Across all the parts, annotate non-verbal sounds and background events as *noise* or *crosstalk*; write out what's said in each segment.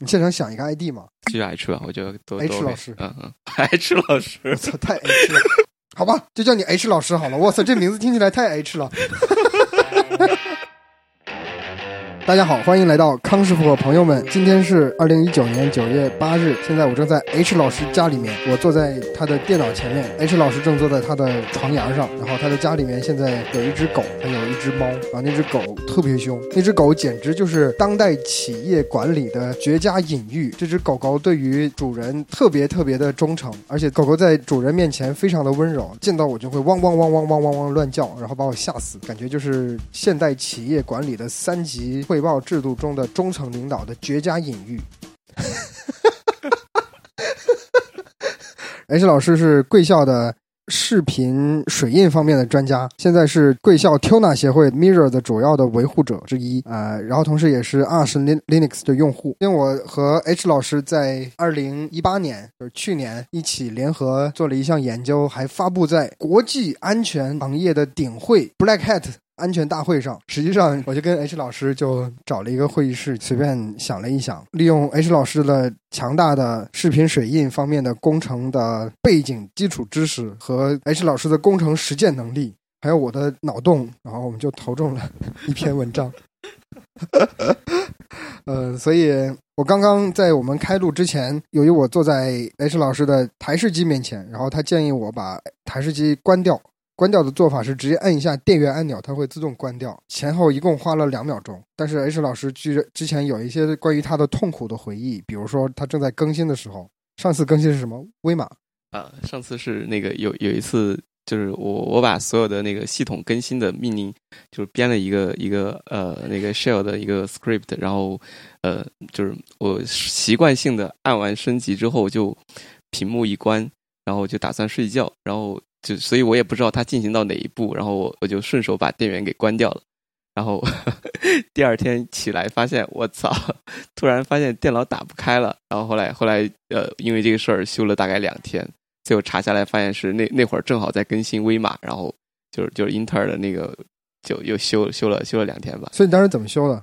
你现场想一个 ID 吗？就 H 吧，我觉得都 H 老师嗯嗯，H 老师我，操，太 H 了。好吧，就叫你 H 老师好了。我操，这名字听起来太 H 了。大家好，欢迎来到康师傅和朋友们。今天是二零一九年九月八日，现在我正在 H 老师家里面，我坐在他的电脑前面，H 老师正坐在他的床沿上。然后他的家里面现在有一只狗，还有一只猫，然后那只狗特别凶，那只狗简直就是当代企业管理的绝佳隐喻。这只狗狗对于主人特别特别的忠诚，而且狗狗在主人面前非常的温柔，见到我就会汪汪汪汪汪汪汪乱叫，然后把我吓死，感觉就是现代企业管理的三级汇报制度中的中层领导的绝佳隐喻。*laughs* H 老师是贵校的视频水印方面的专家，现在是贵校 Tuna 协会 Mirror 的主要的维护者之一、呃然后同时也是 Arch Lin- Linux 的用户。因为我和 H 老师在二零一八年，就是去年一起联合做了一项研究，还发布在国际安全行业的顶会 Black Hat 安全大会上，实际上我就跟 H 老师就找了一个会议室，随便想了一想，利用 H 老师的强大的视频水印方面的工程的背景基础知识和 H 老师的工程实践能力，还有我的脑洞，然后我们就投中了一篇文章。*laughs* 呃，所以我刚刚在我们开录之前，由于我坐在 H 老师的台式机面前，然后他建议我把台式机关掉。关掉的做法是直接按一下电源按钮，它会自动关掉。前后一共花了两秒钟。但是 H 老师据之前有一些关于他的痛苦的回忆，比如说他正在更新的时候，上次更新是什么？威马。啊，上次是那个有有一次，就是我我把所有的那个系统更新的命令，就是编了一个一个呃那个 shell 的一个 script，然后呃就是我习惯性的按完升级之后就屏幕一关，然后就打算睡觉，然后就所以我也不知道它进行到哪一步，然后我我就顺手把电源给关掉了。然后 *laughs* 第二天起来发现，我操！突然发现电脑打不开了。然后后来后来呃，因为这个事儿修了大概两天，最后查下来发现是那那会儿正好在更新威马，然后就是就是英特尔的那个就又修修了修了两天吧。所以你当时怎么修的？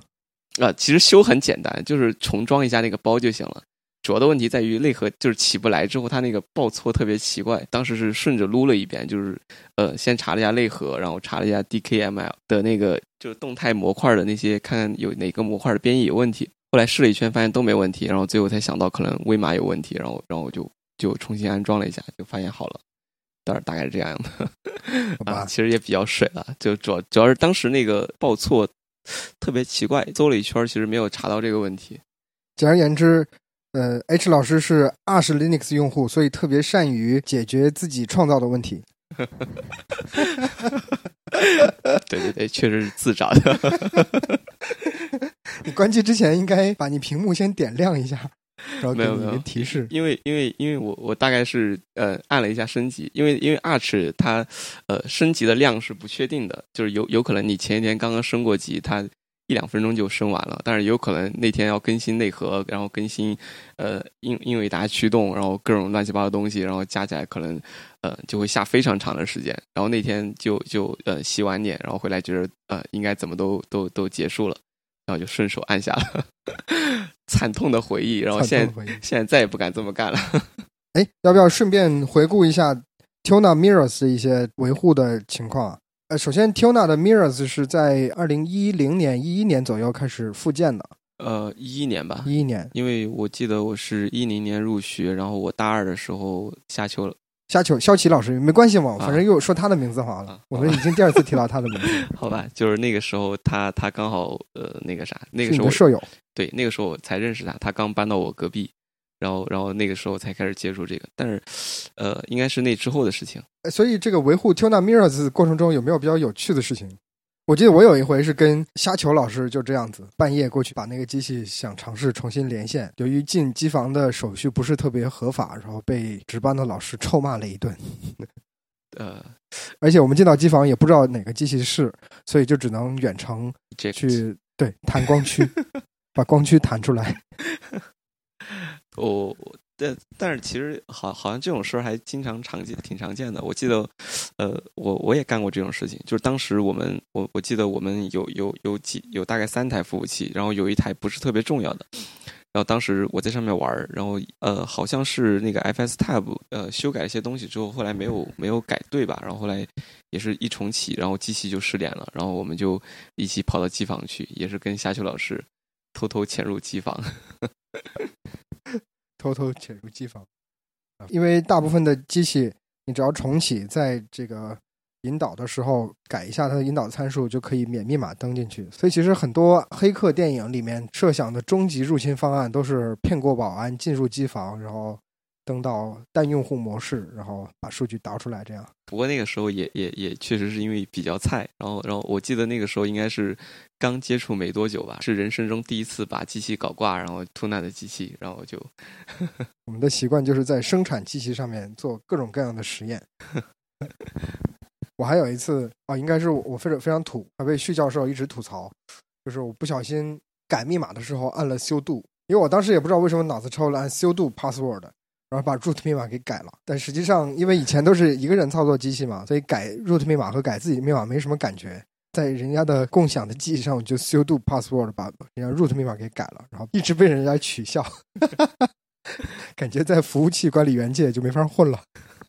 啊，其实修很简单，就是重装一下那个包就行了。主要的问题在于内核就是起不来，之后它那个报错特别奇怪。当时是顺着撸了一遍，就是呃先查了一下内核，然后查了一下 DKML 的那个就是动态模块的那些，看看有哪个模块的编译有问题。后来试了一圈，发现都没问题，然后最后才想到可能微码有问题，然后然后我就就重新安装了一下，就发现好了。当然大概是这样的，啊，其实也比较水了，就主要主要是当时那个报错特别奇怪，搜了一圈，其实没有查到这个问题。简而言之，呃，H 老师是 Arch Linux 用户，所以特别善于解决自己创造的问题。*laughs* 对对对，确实是自找的。*laughs* 你关机之前应该把你屏幕先点亮一下，然后给你没有提示。因为因为因为我我大概是呃按了一下升级，因为因为 Arch 它呃升级的量是不确定的，就是有有可能你前一天刚刚升过级，它一两分钟就升完了，但是有可能那天要更新内核，然后更新呃英英伟达驱动，然后各种乱七八糟东西，然后加起来可能呃就会下非常长的时间。然后那天就就呃洗完脸，然后回来觉得呃应该怎么都都都结束了，然后就顺手按下了，*laughs* 惨痛的回忆。然后现在现在再也不敢这么干了。*laughs* 哎，要不要顺便回顾一下 Tuna Mirrors 的一些维护的情况啊？呃，首先 Tuna 的 Mirrors 是在二零一零年、一一年左右开始复建的，呃，一一年吧，一一年。因为我记得我是一零年入学，然后我大二的时候下秋了。夏秋肖奇老师没关系嘛，啊反正又说他的名字好了啊。我们已经第二次提到他的名字，*laughs* 好吧，就是那个时候他他刚好呃那个啥，那个时候舍友。对那个时候我才认识他，他刚搬到我隔壁，然后然后那个时候才开始接触这个，但是呃应该是那之后的事情。呃所以这个维护 Tuna Mirrors 过程中有没有比较有趣的事情？我记得我有一回是跟虾球老师就这样子，半夜过去把那个机器想尝试重新连线，由于进机房的手续不是特别合法，然后被值班的老师臭骂了一顿。*laughs* 呃，而且我们进到机房也不知道哪个机器是，所以就只能远程这去对弹光驱，*laughs* 把光驱弹出来。我但但是其实好好像这种事儿还经常常见，挺常见的。我记得，呃，我我也干过这种事情，就是当时我们我我记得我们有有有几有大概三台服务器，然后有一台不是特别重要的，然后当时我在上面玩儿，然后呃，好像是那个 FS Tab 呃修改了一些东西之后，后来没有没有改对吧？然后后来也是一重启，然后机器就失联了，然后我们就一起跑到机房去，也是跟夏秋老师偷偷潜入机房，*laughs* 偷偷潜入机房，因为大部分的机器你只要重启，在这个。引导的时候改一下它的引导参数，就可以免密码登进去。所以其实很多黑客电影里面设想的终极入侵方案都是骗过保安进入机房，然后登到单用户模式，然后把数据导出来。这样。不过那个时候也也也确实是因为比较菜，然后然后我记得那个时候应该是刚接触没多久吧，是人生中第一次把机器搞挂，然后突纳的机器，然后就我们的习惯就是在生产机器上面做各种各样的实验。*laughs* 我还有一次啊，应该是我非常非常土，还被旭教授一直吐槽，就是我不小心改密码的时候按了修度，因为我当时也不知道为什么脑子抽了按修度 password，然后把 root 密码给改了。但实际上，因为以前都是一个人操作机器嘛，所以改 root 密码和改自己的密码没什么感觉。在人家的共享的机器上，我就 sudo password 把人家 root 密码给改了，然后一直被人家取笑，*laughs* 感觉在服务器管理员界就没法混了。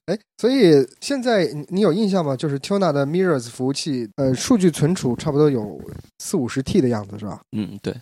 哎，所以现在你有印象吗？就是 Tuna 的 Mirrors 服务器，呃，数据存储差不多有四五十 T 的样子，是吧？嗯，对。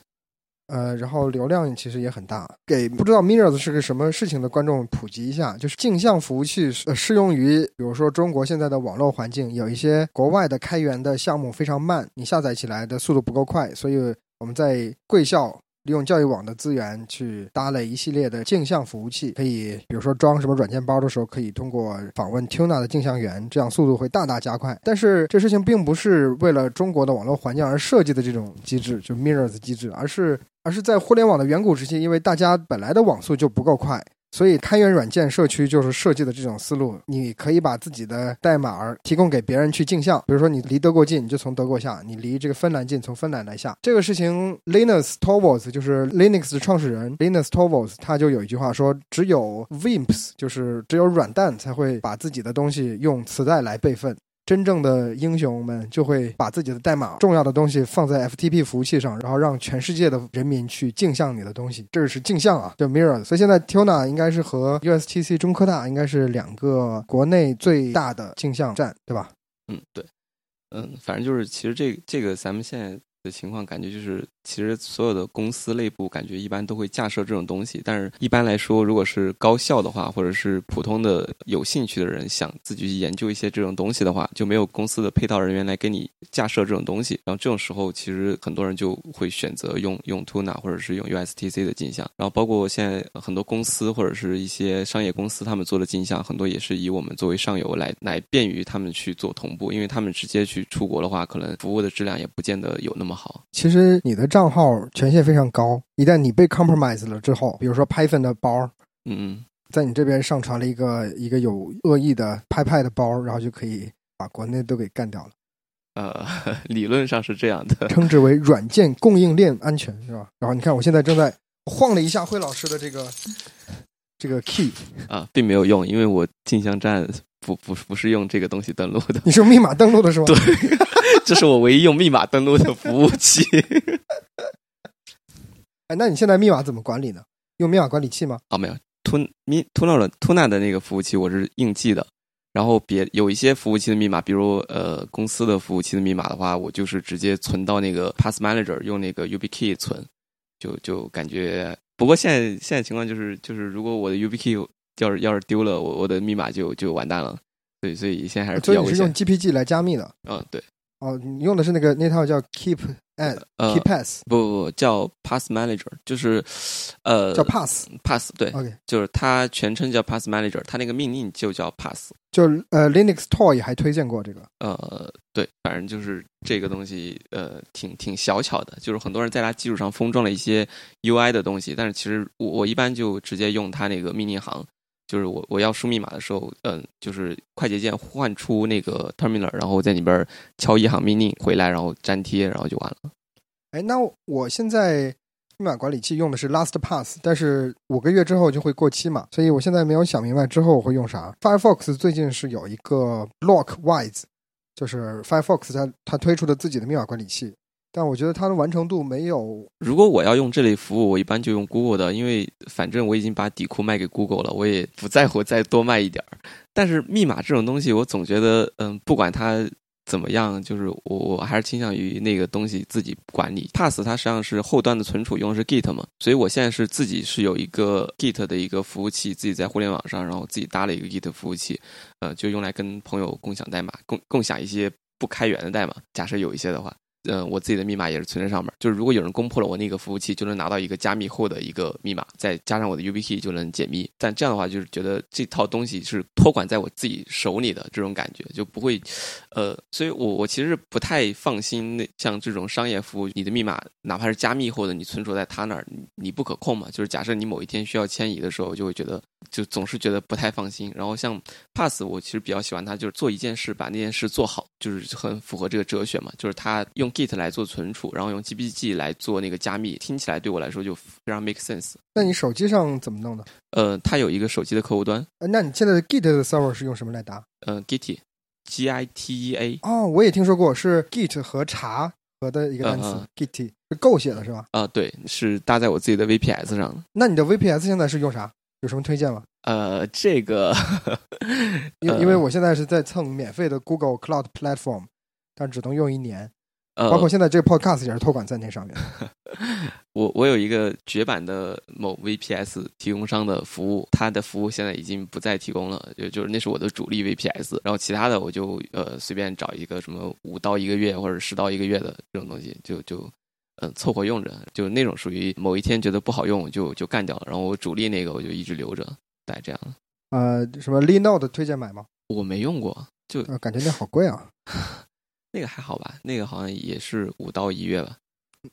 呃，然后流量其实也很大。给不知道 Mirrors 是个什么事情的观众普及一下，就是镜像服务器适用于，比如说中国现在的网络环境，有一些国外的开源的项目非常慢，你下载起来的速度不够快，所以我们在贵校。利用教育网的资源去搭了一系列的镜像服务器，可以比如说装什么软件包的时候，可以通过访问 Tuna 的镜像源，这样速度会大大加快。但是这事情并不是为了中国的网络环境而设计的这种机制，就 Mirrors 机制，而是而是在互联网的远古时期，因为大家本来的网速就不够快。所以，开源软件社区就是设计的这种思路。你可以把自己的代码儿提供给别人去镜像，比如说你离德国近，你就从德国下；你离这个芬兰近，从芬兰来下。这个事情，Linus Torvalds 就是 Linux 的创始人，Linus Torvalds 他就有一句话说：“只有 Vimps，就是只有软蛋才会把自己的东西用磁带来备份。”真正的英雄们就会把自己的代码、重要的东西放在 FTP 服务器上，然后让全世界的人民去镜像你的东西。这是镜像啊，叫 Mirror。所以现在 Tuna 应该是和 USTC 中科大应该是两个国内最大的镜像站，对吧？嗯，对，嗯，反正就是其实这这个咱们现在。的情况感觉就是，其实所有的公司内部感觉一般都会架设这种东西，但是一般来说，如果是高校的话，或者是普通的有兴趣的人想自己去研究一些这种东西的话，就没有公司的配套人员来给你架设这种东西。然后这种时候，其实很多人就会选择用用 Tuna 或者是用 USTC 的镜像。然后包括现在很多公司或者是一些商业公司，他们做的镜像很多也是以我们作为上游来来便于他们去做同步，因为他们直接去出国的话，可能服务的质量也不见得有那么好。其实你的账号权限非常高，一旦你被 compromise 了之后，比如说 Python 的包，嗯，在你这边上传了一个一个有恶意的 PyPy 的包，然后就可以把国内都给干掉了。呃，*laughs* 理论上是这样的，称之为软件供应链安全，是吧？然后你看，我现在正在晃了一下辉老师的这个这个 key 啊，并没有用，因为我镜像站不不不是用这个东西登录的，你是用密码登录的是吗？对。这是我唯一用密码登录的服务器。*laughs* 哎，那你现在密码怎么管理呢？用密码管理器吗？啊，没有。吞密吞到了吞纳的那个服务器，我是硬记的。然后别有一些服务器的密码，比如呃公司的服务器的密码的话，我就是直接存到那个 Pass Manager，用那个 YubiKey 存。就就感觉，不过现在现在情况就是，就是如果我的 YubiKey 要是要是丢了，我我的密码就就完蛋了。所以所以现在还是比较危险。所以你是用 GPG 来加密的？嗯，对。哦，你用的是那个那套叫 Keep and Keep Pass，不不不，叫 Pass Manager，就是呃叫 Pass Pass，对，OK，就是它全称叫 Pass Manager，它那个命令就叫 Pass，就呃 Linux Toy 还推荐过这个，呃对，反正就是这个东西呃挺挺小巧的，就是很多人在它基础上封装了一些 UI 的东西，但是其实我我一般就直接用它那个命令行。就是我我要输密码的时候，嗯，就是快捷键换出那个 terminal，然后在里边敲一行命令回来，然后粘贴，然后就完了。哎，那我现在密码管理器用的是 LastPass，但是五个月之后就会过期嘛，所以我现在没有想明白之后我会用啥。Firefox 最近是有一个 Blockwise，就是 Firefox 它它推出的自己的密码管理器，但我觉得它的完成度没有。如果我要用这类服务，我一般就用 Google 的，因为反正我已经把底库卖给 Google 了，我也不在乎再多卖一点儿。但是密码这种东西，我总觉得，嗯，不管它。怎么样？就是我我还是倾向于那个东西自己管理。Pass 它实际上是后端的存储用的是 Git 嘛，所以我现在是自己是有一个 Git 的一个服务器，自己在互联网上，然后自己搭了一个 Git 服务器，呃，就用来跟朋友共享代码，共共享一些不开源的代码。假设有一些的话。嗯，我自己的密码也是存在上面。就是如果有人攻破了我那个服务器，就能拿到一个加密后的一个密码，再加上我的 YubiKey 就能解密。但这样的话，就是觉得这套东西是托管在我自己手里的这种感觉，就不会，呃，所以我我其实不太放心。那像这种商业服务，你的密码哪怕是加密后的，你存储在他那儿，你不可控嘛。就是假设你某一天需要迁移的时候，就会觉得就总是觉得不太放心。然后像 Pass，我其实比较喜欢它，就是做一件事把那件事做好，就是很符合这个哲学嘛。就是它用 Git 来做存。储，然后用 GPG 来做那个加密，听起来对我来说就非常 make sense。那你手机上怎么弄的？呃，它有一个手机的客户端。呃，那你现在的 Git 的 server 是用什么来搭？呃，Git，G I T E A。哦，我也听说过，是 Git 和茶和的一个单词，Git 是 Go 写的是吧？啊，对，是搭在我自己的 VPS 上的。那你的 VPS 现在是用啥？有什么推荐吗？呃，这个，因因为我现在是在蹭免费的 Google Cloud Platform，但只能用一年。包括现在这个 Podcast 也是托管在那上面。*laughs* 我我有一个绝版的某 VPS 提供商的服务，它的服务现在已经不再提供了，就就是那是我的主力 VPS，然后其他的我就呃随便找一个什么五到一个月或者十到一个月的这种东西，就就嗯凑合用着，就那种属于某一天觉得不好用就就干掉了，然后我主力那个我就一直留着，大概这样。呃，什么 Linode 推荐买吗？我没用过，就感觉那好贵啊。*laughs* 那个还好吧，那个好像也是五到一月吧。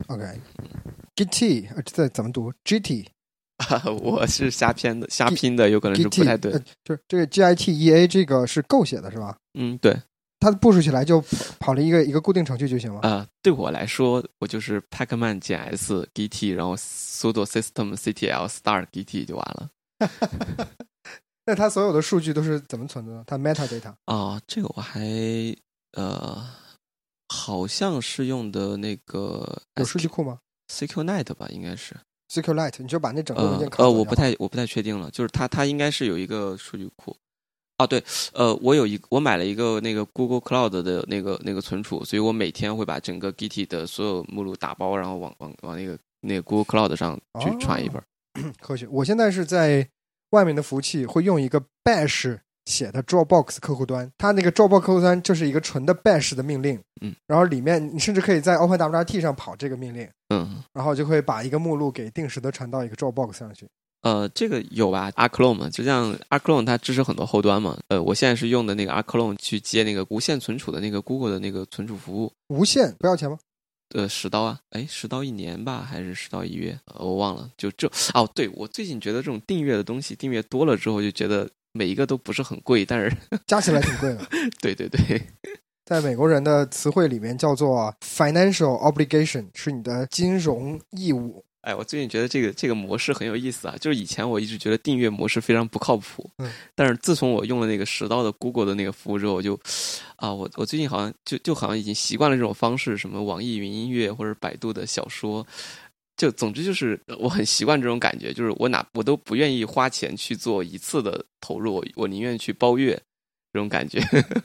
OK，GT 这怎么读？GT，*laughs* 我是瞎编的，瞎拼的，有可能是不太对。就是这个 GITEA 这个是够写的是吧？嗯，对。它部署起来就跑了一个一个固定程序就行了。啊，对我来说，我就是 pacman 减 s GT，然后 sudo systemctl start GT 就完了。*laughs* 那它所有的数据都是怎么存的呢？它 metadata 啊，这个我还呃。好像是用的那个有数据库吗？SQLite 吧，应该是 SQLite。你就把那整个文件呃，我不太我不太确定了，就是它它应该是有一个数据库。啊，对，呃，我有一我买了一个那个 Google Cloud 的那个那个存储，所以我每天会把整个 Git 的所有目录打包，然后往往往那个那个 Google Cloud 上去传一本。*clears throat* 科学，我现在是在外面的服务器会用一个 Bash。写的 Dropbox 客户端，它那个 Dropbox 客户端就是一个纯的 Bash 的命令，嗯，然后里面你甚至可以在 OpenWRT 上跑这个命令，嗯，然后就会把一个目录给定时的传到一个 Dropbox 上去。呃，这个有吧？Arclone 嘛，就像 Arclone 它支持很多后端嘛。呃，我现在是用的那个 Arclone 去接那个无线存储的那个 Google 的那个存储服务。无线不要钱吗？呃，十刀啊，哎，十刀一年吧，还是十刀一月？我忘了。就这哦，对我最近觉得这种订阅的东西，订阅多了之后就觉得。每一个都不是很贵，但是 *laughs* 加起来挺贵的。*laughs* 对对对，在美国人的词汇里面叫做 financial obligation，是你的金融义务。哎，我最近觉得这个这个模式很有意思啊。就是以前我一直觉得订阅模式非常不靠谱，嗯，但是自从我用了那个十刀的 Google 的那个服务之后，我就啊，我我最近好像就就好像已经习惯了这种方式，什么网易云音乐或者百度的小说。就总之就是我很习惯这种感觉，就是我哪我都不愿意花钱去做一次的投入，我宁愿去包月，这种感觉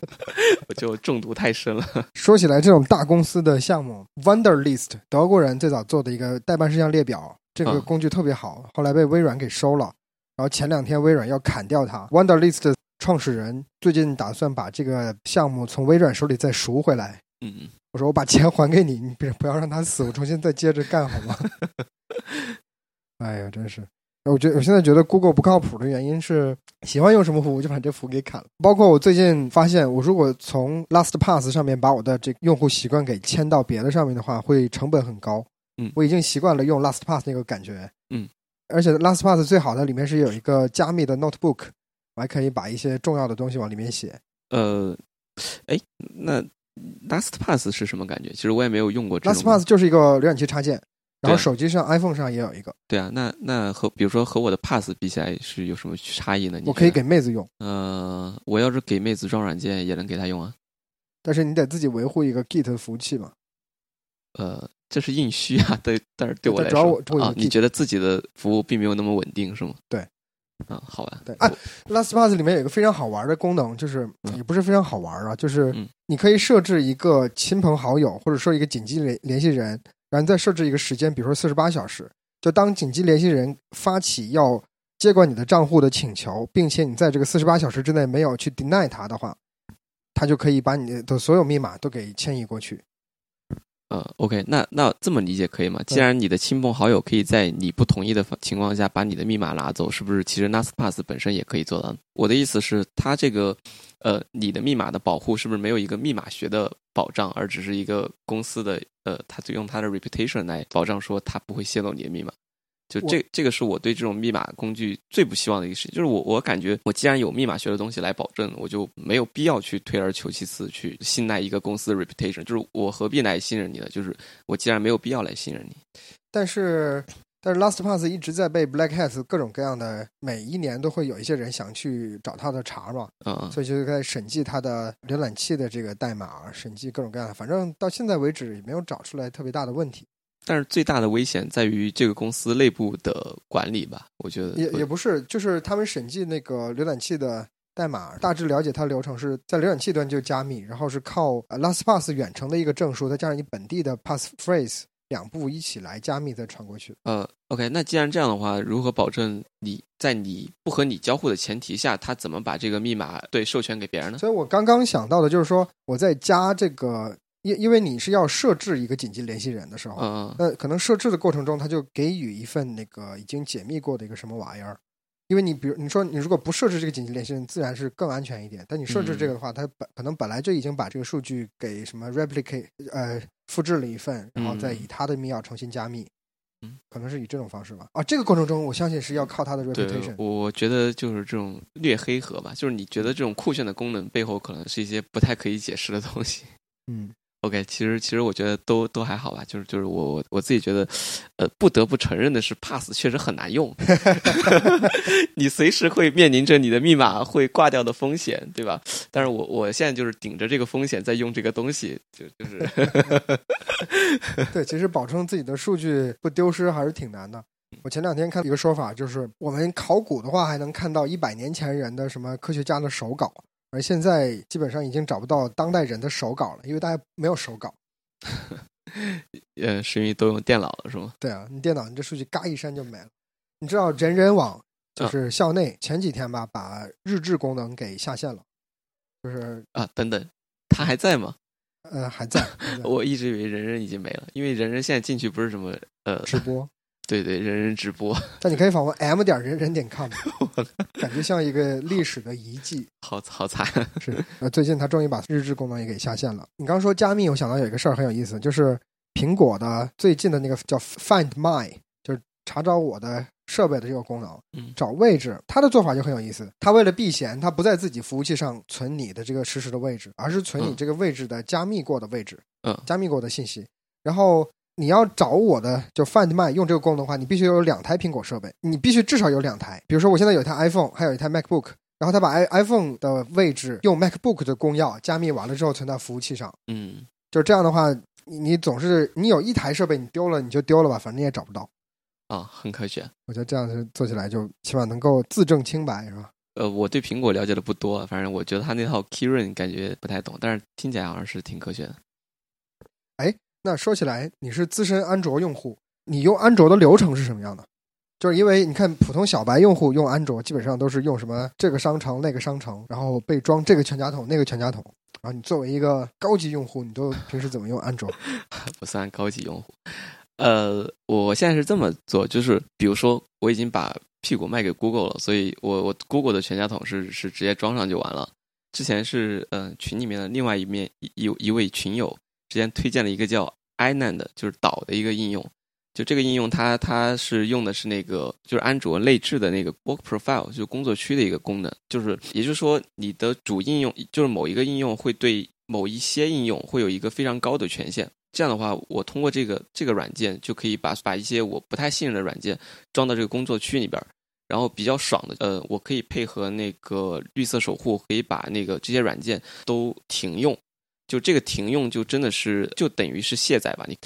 *laughs* 我就中毒太深了。*laughs* 说起来，这种大公司的项目，Wonder List，德国人最早做的一个代办事项列表，这个工具特别好，后来被微软给收了。然后前两天微软要砍掉它 Wonder List 创始人最近打算把这个项目从微软手里再赎回来。嗯。我说我把钱还给你，*laughs* 你别不要让他死，我重新再接着干好吗？*laughs* 哎呀，真是！我觉得我现在觉得 Google 不靠谱的原因是喜欢用什么服务就把这服务给砍了。包括我最近发现，我如果从 LastPass 上面把我的这用户习惯给迁到别的上面的话，会成本很高。嗯，我已经习惯了用 LastPass 那个感觉。嗯，而且 LastPass 最好的里面是有一个加密的 Notebook，我还可以把一些重要的东西往里面写。呃，哎，那。LastPass 是什么感觉？其实我也没有用过。LastPass 就是一个浏览器插件，然后手机上 iPhone 上也有一个。对啊，那那和比如说和我的 Pass 比起来是有什么差异呢？我可以给妹子用。呃，我要是给妹子装软件，也能给她用啊。但是你得自己维护一个 Git 服务器嘛。呃，这是硬需啊，对，但是对我来说啊，你觉得自己的服务并没有那么稳定是吗？对，啊，好玩，对啊，LastPass 里面有一个非常好玩的功能，就是嗯也不是非常好玩啊，就是嗯你可以设置一个亲朋好友，或者说一个紧急联联系人，然后再设置一个时间，比如说四十八小时。就当紧急联系人发起要接管你的账户的请求，并且你在这个四十八小时之内没有去 deny 他的话，他就可以把你的所有密码都给迁移过去。呃，OK，那那这么理解可以吗？既然你的亲朋好友可以在你不同意的情况下把你的密码拿走，是不是其实 NastPass 本身也可以做到？我的意思是，它这个呃，你的密码的保护是不是没有一个密码学的保障，而只是一个公司的呃，它就用它的 reputation 来保障说它不会泄露你的密码？就这这个是我对这种密码工具最不希望的一个事情，就是我我感觉我既然有密码学的东西来保证，我就没有必要去退而求其次去信赖一个公司的 reputation，就是我何必来信任你呢？就是我既然没有必要来信任你，但是，但是 LastPass 一直在被 Black Hat 各种各样的，每一年都会有一些人想去找他的茬嘛，嗯，所以就在审计他的浏览器的这个代码，审计各种各样的，反正到现在为止也没有找出来特别大的问题。但是最大的危险在于这个公司内部的管理吧，我觉得也也不是，就是他们审计那个浏览器的代码，大致了解它流程是在浏览器端就加密，然后是靠呃 LastPass 远程的一个证书，再加上你本地的 passphrase 两步一起来加密再传过去。呃，OK，那既然这样的话，如何保证你在你不和你交互的前提下，他怎么把这个密码对授权给别人呢？所以我刚刚想到的就是说，我在加这个，因因为你是要设置一个紧急联系人的时候，嗯那可能设置的过程中，他就给予一份那个已经解密过的一个什么玩意儿。因为你比如你说你如果不设置这个紧急联系人，自然是更安全一点。但你设置这个的话，它本可能本来就已经把这个数据给什么 replicate 呃复制了一份，然后再以他的密钥重新加密。嗯，可能是以这种方式吧。啊，这个过程中，我相信是要靠他的 reputation。，我觉得就是这种略黑盒吧，就是你觉得这种酷炫的功能背后可能是一些不太可以解释的东西。嗯，OK，其实其实我觉得都都还好吧，就是就是我我我自己觉得，呃，不得不承认的是，Pass 确实很难用，*laughs* 你随时会面临着你的密码会挂掉的风险，对吧？但是我我现在就是顶着这个风险在用这个东西，就就是 *laughs* *laughs* 对，其实保证自己的数据不丢失还是挺难的。我前两天看一个说法，就是我们考古的话，还能看到一百年前人的什么科学家的手稿，而现在基本上已经找不到当代人的手稿了，因为大家没有手稿。*laughs* 呃，是因为都用电脑了，是吗？对啊，你电脑你这数据嘎一删就没了。你知道人人网就是校内前几天吧，把日志功能给下线了，就是啊，等等，它还在吗？呃还在，还在 *laughs* 我一直以为人人已经没了，因为人人现在进去不是什么呃，直播。对对，人人直播，*laughs* 但你可以访问 m 点人人点 com，*laughs* 感觉像一个历史的遗迹。*laughs* 好好惨。是，呃，最近他终于把日志功能也给下线了。你刚说加密，我想到有一个事儿很有意思，就是苹果的最近的那个叫 Find My，就是查找我的设备的这个功能，嗯找位置。它的做法就很有意思，它为了避嫌，它不在自己服务器上存你的这个实时的位置，而是存你嗯这个位置的加密过的位置，嗯加密过的信息。然后你要找我的就 Find My 用这个功能的话，你必须有两台苹果设备，你必须至少有两台。比如说我现在有一台 iPhone，还有一台 MacBook。然后他把 i iPhone 的位置用 MacBook 的公钥加密完了之后存到服务器上，嗯，就这样的话，你你总是你有一台设备你丢了你就丢了吧，反正你也找不到。啊，很科学。我觉得这样子做起来就起码能够自证清白，是吧？呃，我对苹果了解的不多，反正我觉得他那套 Keyring 感觉不太懂，但是听起来好像是挺科学的。那说起来，你是资深安卓用户，你用安卓的流程是什么样的？就是因为你看，普通小白用户用安卓基本上都是用什么这个商城那个商城，然后被装这个全家桶那个全家桶。然后你作为一个高级用户，你都平时怎么用安卓？*laughs* 不算高级用户。呃，我现在是这么做，就是比如说我已经把屁股卖给 Google 了，所以我我 Google 的全家桶是是直接装上就完了。之前是呃群里面的另外一面一一位群友之前推荐了一个叫 iNand，就是岛的一个应用。就这个应用它，它是用的是那个就是安卓内置的那个 Work Profile，就是工作区的一个功能。就是也就是说，你的主应用就是某一个应用会对某一些应用会有一个非常高的权限。这样的话，我通过这个这个软件就可以把把一些我不太信任的软件装到这个工作区里边，然后比较爽的，呃，我可以配合那个绿色守护，可以把那个这些软件都停用，就这个停用就真的是就等于是卸载吧？你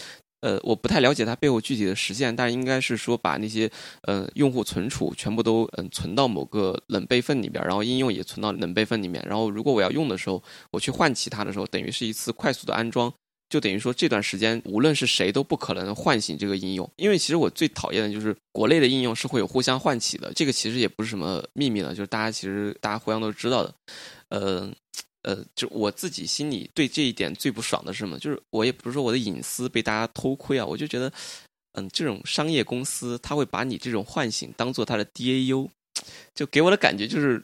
呃，我不太了解它背后具体的实现，但应该是说把那些呃用户存储全部都嗯存到某个冷备份里边，然后应用也存到冷备份里面，然后如果我要用的时候，我去换其他的时候，等于是一次快速的安装。就等于说，这段时间无论是谁都不可能唤醒这个应用，因为其实我最讨厌的就是国内的应用是会有互相唤起的，这个其实也不是什么秘密了，就是大家其实大家互相都知道的。呃呃，就我自己心里对这一点最不爽的是什么？就是我也不是说我的隐私被大家偷窥啊，我就觉得，嗯，这种商业公司他会把你这种唤醒当做他的 DAU，就给我的感觉就是。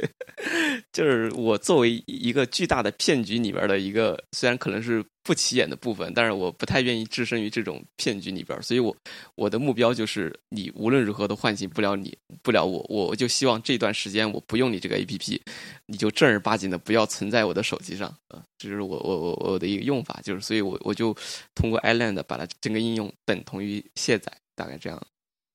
*laughs* 就是我作为一个巨大的骗局里边的一个，虽然可能是不起眼的部分，但是我不太愿意置身于这种骗局里边，所以我我的目标就是你无论如何都唤醒不了你，不了我，我就希望这段时间我不用你这个 A P P，你就正儿八经的不要存在我的手机上啊，这是我我我我的一个用法，就是所以我我就通过 iLand 把它整个应用等同于卸载，大概这样。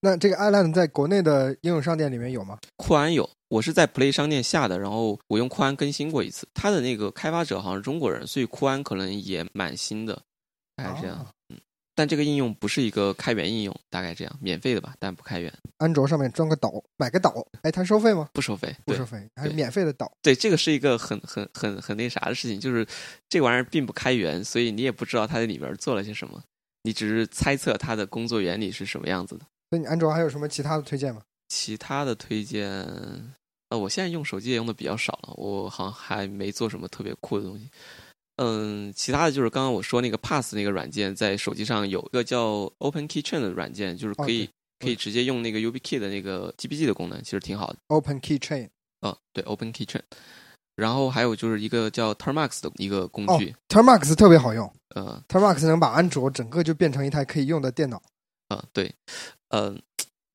那这个 iLand 在国内的应用商店里面有吗？酷安有。我是在 Play 商店下的，然后我用酷安更新过一次。它的那个开发者好像是中国人，所以酷安可能也蛮新的，大概这样。嗯，但这个应用不是一个开源应用，大概这样，免费的吧，但不开源。安卓上面装个岛，买个岛，哎，它收费吗？不收费，不收费，还免费的岛。对，这个是一个很很很很那啥的事情，就是这玩意儿并不开源，所以你也不知道它在里边做了些什么，你只是猜测它的工作原理是什么样子的。所以你安卓还有什么其他的推荐吗？其他的推荐，呃，我现在用手机也用的比较少了，我好像还没做什么特别酷的东西。嗯，其他的就是刚刚我说那个 Pass 那个软件，在手机上有一个叫 Open Keychain 的软件，就是可以可以直接用那个 YubiKey 的那个 GPG 的功能，其实挺好的。Open Keychain，嗯，对，Open Keychain。然后还有就是一个叫 Termux 的一个工具 Termux 特别好用。嗯，Termux 能把安卓整个就变成一台可以用的电脑。嗯，对，嗯。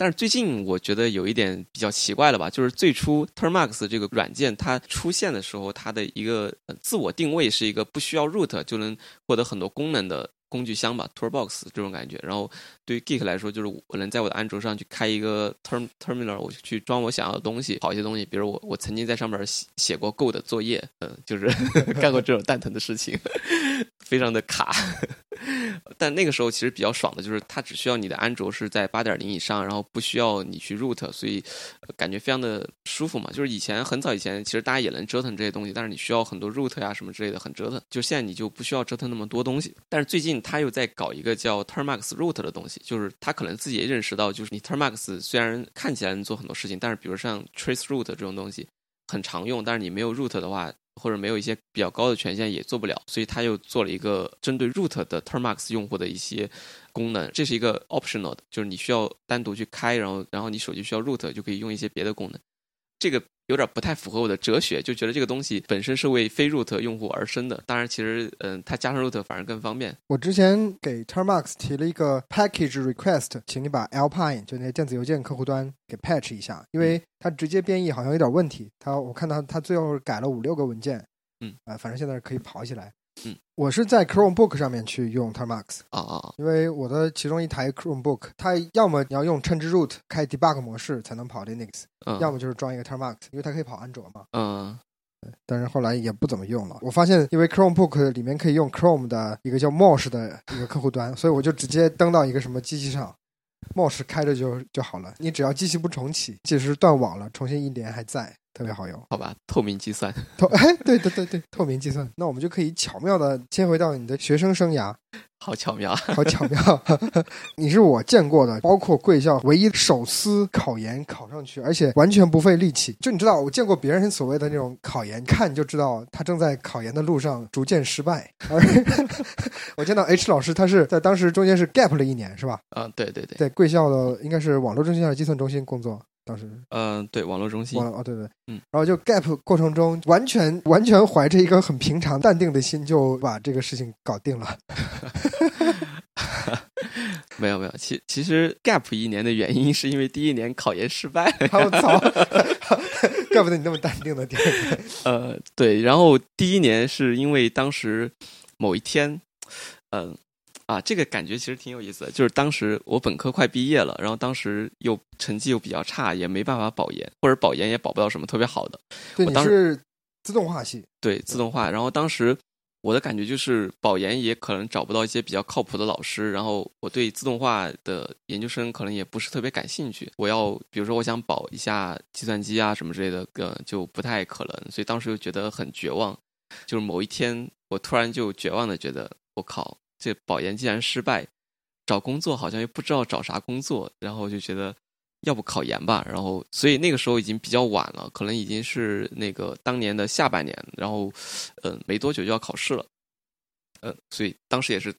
但是最近我觉得有一点比较奇怪了吧，就是最初 Termux 这个软件它出现的时候，它的一个自我定位是一个不需要 root 就能获得很多功能的工具箱吧，Toolbox 这种感觉。然后对于 Geek 来说，就是我能在我的安卓上去开一个 Term Terminal，我去装我想要的东西，跑一些东西。比如我我曾经在上面写写过 Go 的作业，嗯，就是 *laughs* 干过这种蛋疼的事情，*laughs* 非常的卡。*laughs* 但那个时候其实比较爽的，就是它只需要你的安卓是在八点零以上，然后不需要你去 root，所以感觉非常的舒服嘛。就是以前很早以前，其实大家也能折腾这些东西，但是你需要很多 root 呀什么之类的，很折腾。就现在你就不需要折腾那么多东西。但是最近他又在搞一个叫 Termax Root 的东西，就是他可能自己也认识到，就是你 Termax 虽然看起来能做很多事情，但是比如像 Trace Root 这种东西很常用，但是你没有 root 的话。或者没有一些比较高的权限也做不了，所以他又做了一个针对 root 的 Termax 用户的一些功能，这是一个 optional 的，就是你需要单独去开，然后然后你手机需要 root 就可以用一些别的功能，这个。有点不太符合我的哲学，就觉得这个东西本身是为非 root 用户而生的。当然，其实嗯，它加上 root 反而更方便。我之前给 Termux 提了一个 package request，请你把 Alpine 就那些电子邮件客户端给 patch 一下，因为它直接编译好像有点问题。它我看到它最后改了五六个文件，嗯啊，反正现在是可以跑起来。嗯，我是在 Chromebook 上面去用 Termux 啊啊，因为我的其中一台 Chromebook，它要么你要用趁之 root 开 debug 模式才能跑 Linux，要么就是装一个 Termux，因为它可以跑安卓嘛。嗯，但是后来也不怎么用了。我发现，因为 Chromebook 里面可以用 Chrome 的一个叫 Mosh 的一个客户端，*laughs* 所以我就直接登到一个什么机器上，Mosh 开着就就好了。你只要机器不重启，即使断网了，重新一连还在。特别好用，好吧？透明计算，透 *laughs* 哎，对对对对，透明计算，那我们就可以巧妙的切回到你的学生生涯，好巧妙，*laughs* 好巧妙。*laughs* 你是我见过的，包括贵校唯一手撕考研考上去，而且完全不费力气。就你知道，我见过别人所谓的那种考研，看就知道他正在考研的路上逐渐失败。而我见到 H 老师，他是在当时中间是 gap 了一年，是吧？嗯，对对对，在贵校的应该是网络中心还是计算中心工作。当时，嗯，对，网络中心，哦，对对，嗯，然后就 gap 过程中，完全完全怀着一个很平常、淡定的心，就把这个事情搞定了。*laughs* 没有没有，其其实 gap 一年的原因是因为第一年考研失败。*laughs* 我操，怪不得你那么淡定的。呃，对，然后第一年是因为当时某一天，嗯。啊，这个感觉其实挺有意思的，就是当时我本科快毕业了，然后当时又成绩又比较差，也没办法保研，或者保研也保不到什么特别好的。对，你是自动化系，对自动化。然后当时我的感觉就是保研也可能找不到一些比较靠谱的老师，然后我对自动化的研究生可能也不是特别感兴趣。我要比如说我想保一下计算机啊什么之类的，呃，就不太可能。所以当时就觉得很绝望。就是某一天，我突然就绝望的觉得，我靠，这保研既然失败，找工作好像又不知道找啥工作，然后就觉得要不考研吧。然后，所以那个时候已经比较晚了，可能已经是那个当年的下半年，然后，嗯，没多久就要考试了，呃，所以当时也是，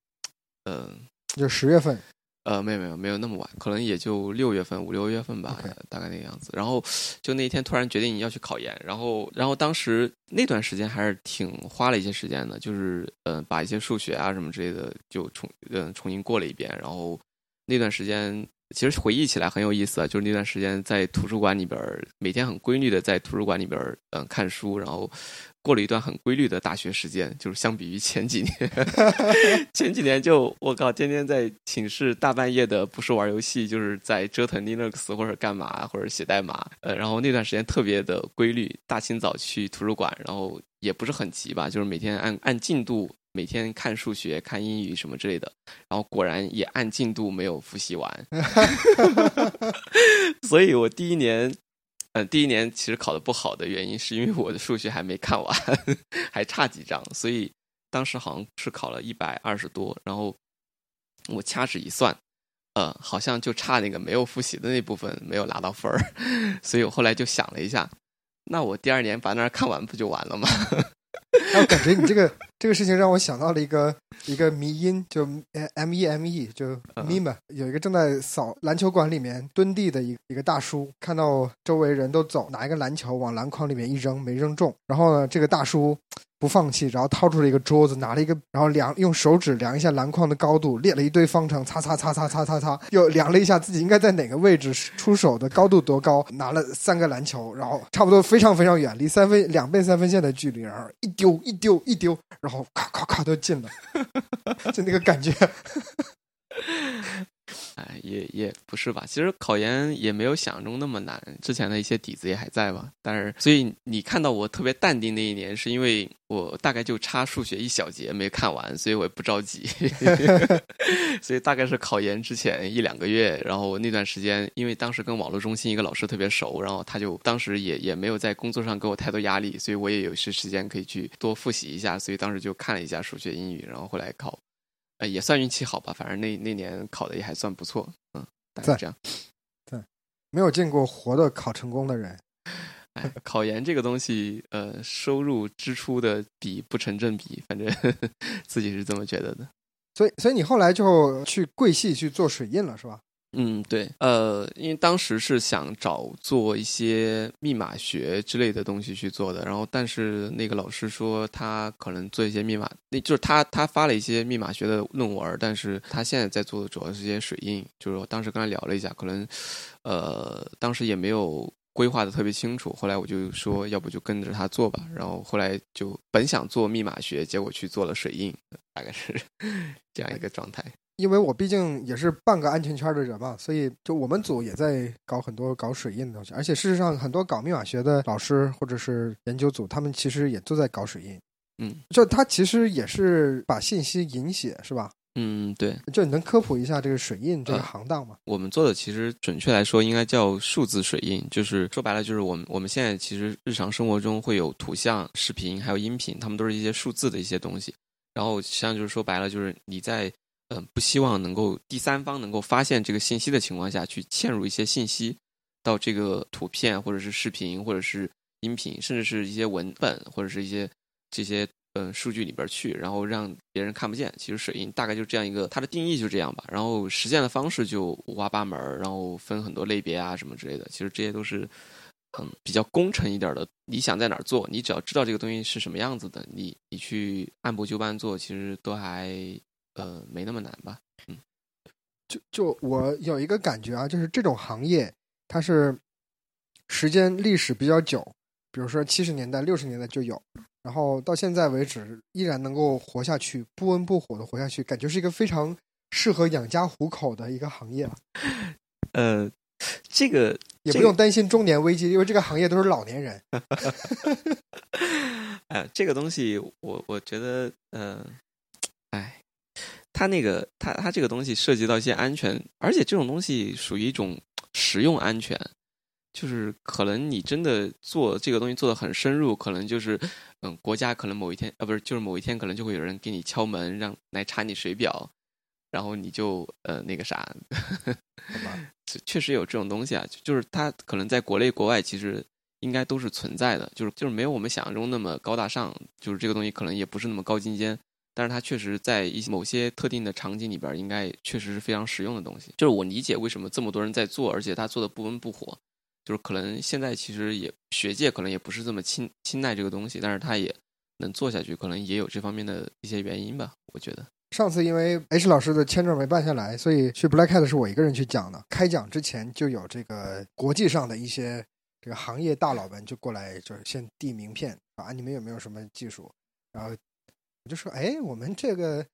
嗯，就十月份。呃，没有没有没有那么晚，可能也就六月份五六月份吧，大概那个样子。然后就那一天突然决定要去考研，然后然后当时那段时间还是挺花了一些时间的，就是嗯把一些数学啊什么之类的就重嗯重新过了一遍。然后那段时间其实回忆起来很有意思啊，就是那段时间在图书馆里边每天很规律的在图书馆里边嗯看书，然后。过了一段很规律的大学时间，就是相比于前几年，*laughs* 前几年就我靠，天天在寝室大半夜的，不是玩游戏，就是在折腾 Linux 或者干嘛，或者写代码。呃，然后那段时间特别的规律，大清早去图书馆，然后也不是很急吧，就是每天按按进度，每天看数学、看英语什么之类的。然后果然也按进度没有复习完，*laughs* 所以我第一年。嗯，第一年其实考的不好的原因是因为我的数学还没看完，*laughs* 还差几章，所以当时好像是考了一百二十多，然后我掐指一算，呃，好像就差那个没有复习的那部分没有拿到分儿，*laughs* 所以我后来就想了一下，那我第二年把那儿看完不就完了吗？我感觉你这个这个事情让我想到了一个一个迷音，就 M E M E，就 meme，有一个正在扫篮球馆里面蹲地的一一个大叔，看到周围人都走，拿一个篮球往篮筐里面一扔，没扔中，然后呢，这个大叔。不放弃，然后掏出了一个桌子，拿了一个，然后量用手指量一下篮筐的高度，列了一堆方程，擦擦擦擦擦擦擦，又量了一下自己应该在哪个位置出手的高度多高，拿了三个篮球，然后差不多非常非常远，离三分两倍三分线的距离，然后一丢一丢一丢，然后后咔咔咔都进了，*laughs* 就那个感觉。哎，也也不是吧？其实考研也没有想象中那么难，之前的一些底子也还在吧。但是，所以你看到我特别淡定那一年，是因为我大概就差数学一小节没看完，所以我也不着急。*laughs* 所以大概是考研之前一两个月，然后那段时间，因为当时跟网络中心一个老师特别熟，然后他就当时也也没有在工作上给我太多压力，所以我也有些时间可以去多复习一下。所以当时就看了一下数学、英语，然后后来考。呃，也算运气好吧，反正那那年考的也还算不错，嗯，大概这样。对，没有见过活的考成功的人。哎，考研这个东西，呃，收入支出的比不成正比，反正 *laughs* 自己是这么觉得的。所以，所以你后来就去贵系去做水印了，是吧？嗯，对，呃，因为当时是想找做一些密码学之类的东西去做的，然后但是那个老师说他可能做一些密码，那就是他他发了一些密码学的论文，但是他现在在做的主要是一些水印，就是我当时跟他聊了一下，可能呃当时也没有规划的特别清楚，后来我就说要不就跟着他做吧，然后后来就本想做密码学，结果去做了水印，大概是 *laughs* 这样一个状态。因为我毕竟也是半个安全圈的人嘛，所以就我们组也在搞很多搞水印的东西，而且事实上很多搞密码学的老师或者是研究组，他们其实也都在搞水印。嗯，就他其实也是把信息隐写，是吧？嗯，对。就你能科普一下这个水印这个行当吗？我们做的其实准确来说应该叫数字水印，就是说白了就是我们我们现在其实日常生活中会有图像、视频还有音频，它们都是一些数字的一些东西。然后实际上就是说白了就是你在。嗯，不希望能够第三方能够发现这个信息的情况下去嵌入一些信息到这个图片或者是视频或者是音频，甚至是一些文本或者是一些这些嗯数据里边去，然后让别人看不见。其实水印大概就这样一个，它的定义就这样吧。然后实现的方式就五花八门，然后分很多类别啊什么之类的。其实这些都是嗯比较工程一点的。你想在哪儿做，你只要知道这个东西是什么样子的，你你去按部就班做，其实都还。呃，没那么难吧？嗯，就就我有一个感觉啊，就是这种行业它是时间历史比较久，比如说七十年代、六十年代就有，然后到现在为止依然能够活下去，不温不火的活下去，感觉是一个非常适合养家糊口的一个行业了。*laughs* 呃，这个也不用担心中年危机，因为这个行业都是老年人。*laughs* 哎，这个东西我我觉得，呃，哎，它那个它它这个东西涉及到一些安全，而且这种东西属于一种实用安全，就是可能你真的做这个东西做的很深入，可能就是嗯，国家可能某一天啊，不是，就是某一天可能就会有人给你敲门，让来查你水表，然后你就呃那个啥，*laughs* 确实有这种东西啊，就是它可能在国内国外其实。应该都是存在的，就是就是没有我们想象中那么高大上，就是这个东西可能也不是那么高精尖，但是它确实在一些某些特定的场景里边，应该确实是非常实用的东西。就是我理解为什么这么多人在做，而且他做的不温不火，就是可能现在其实也学界可能也不是这么青青睐这个东西，但是他也能做下去，可能也有这方面的一些原因吧。我觉得上次因为 H 老师的签证没办下来，所以去 Black Hat 是我一个人去讲的。开讲之前就有这个国际上的一些。这个行业大佬们就过来，就是先递名片啊，你们有没有什么技术？然后我就说，哎，我们这个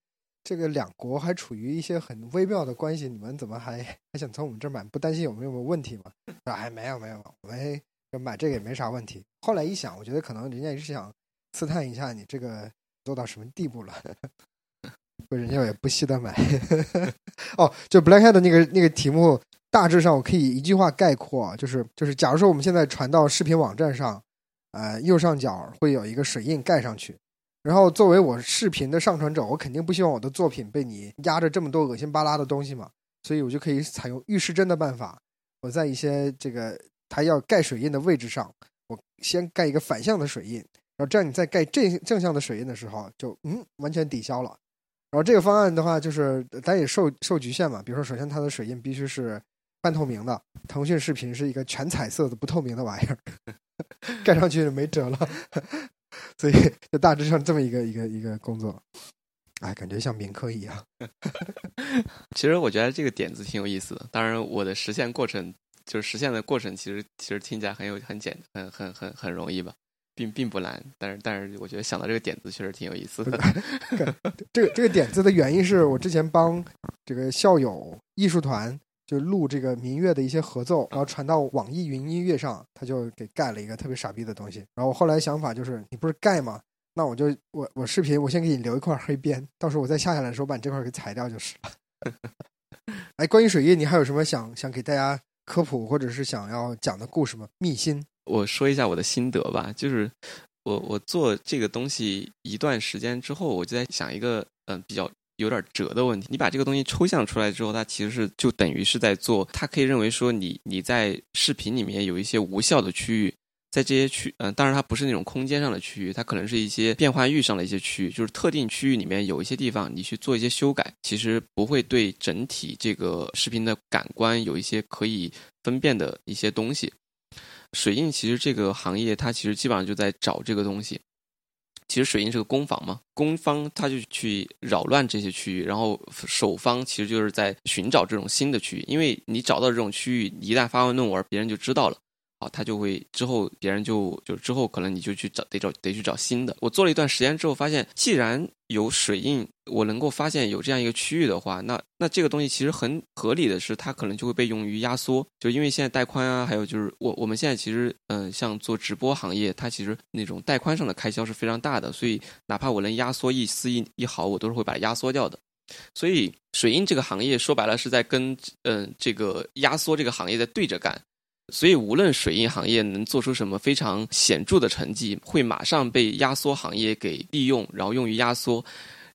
这个两国还处于一些很微妙的关系，你们怎么还还想从我们这儿买？不担心有没有问题吗？说，哎，没有没有，我们买这个也没啥问题。后来一想，我觉得可能人家也是想刺探一下你这个做到什么地步了，*laughs* 不人家也不稀得买。*laughs* 哦，就 Blackhead 那个那个题目。大致上我可以一句话概括，就是就是，假如说我们现在传到视频网站上，呃，右上角会有一个水印盖上去，然后作为我视频的上传者，我肯定不希望我的作品被你压着这么多恶心巴拉的东西嘛，所以我就可以采用预示针的办法，我在一些这个它要盖水印的位置上，我先盖一个反向的水印，然后这样你在盖正正向的水印的时候，就嗯完全抵消了。然后这个方案的话，就是咱也受受局限嘛，比如说首先它的水印必须是。半透明的腾讯视频是一个全彩色的不透明的玩意儿，*laughs* 盖上去就没辙了，所以就大致上这么一个一个一个工作，哎，感觉像民科一样。*laughs* 其实我觉得这个点子挺有意思的，当然我的实现过程就是实现的过程，其实其实听起来很有很简很很很很容易吧，并并不难，但是但是我觉得想到这个点子确实挺有意思的。*laughs* 这个这个点子的原因是我之前帮这个校友艺术团。就录这个民乐的一些合奏，然后传到网易云音乐上，他就给盖了一个特别傻逼的东西。然后我后来想法就是，你不是盖吗？那我就我我视频我先给你留一块黑边，到时候我再下下来的时候把你这块给裁掉就是了。*laughs* 哎，关于水印，你还有什么想想给大家科普或者是想要讲的故事吗？秘辛，我说一下我的心得吧。就是我我做这个东西一段时间之后，我就在想一个嗯比较。有点折的问题，你把这个东西抽象出来之后，它其实是就等于是在做，它可以认为说你你在视频里面有一些无效的区域，在这些区，嗯，当然它不是那种空间上的区域，它可能是一些变换域上的一些区域，就是特定区域里面有一些地方你去做一些修改，其实不会对整体这个视频的感官有一些可以分辨的一些东西。水印其实这个行业它其实基本上就在找这个东西。其实水印是个攻防嘛，攻方他就去扰乱这些区域，然后守方其实就是在寻找这种新的区域，因为你找到这种区域，你一旦发完论文，别人就知道了。啊，他就会之后别人就就之后可能你就去找得找得去找新的。我做了一段时间之后，发现既然有水印，我能够发现有这样一个区域的话，那那这个东西其实很合理的是，它可能就会被用于压缩。就因为现在带宽啊，还有就是我我们现在其实嗯，像做直播行业，它其实那种带宽上的开销是非常大的，所以哪怕我能压缩一丝一一毫，我都是会把它压缩掉的。所以水印这个行业说白了是在跟嗯这个压缩这个行业在对着干。所以，无论水印行业能做出什么非常显著的成绩，会马上被压缩行业给利用，然后用于压缩。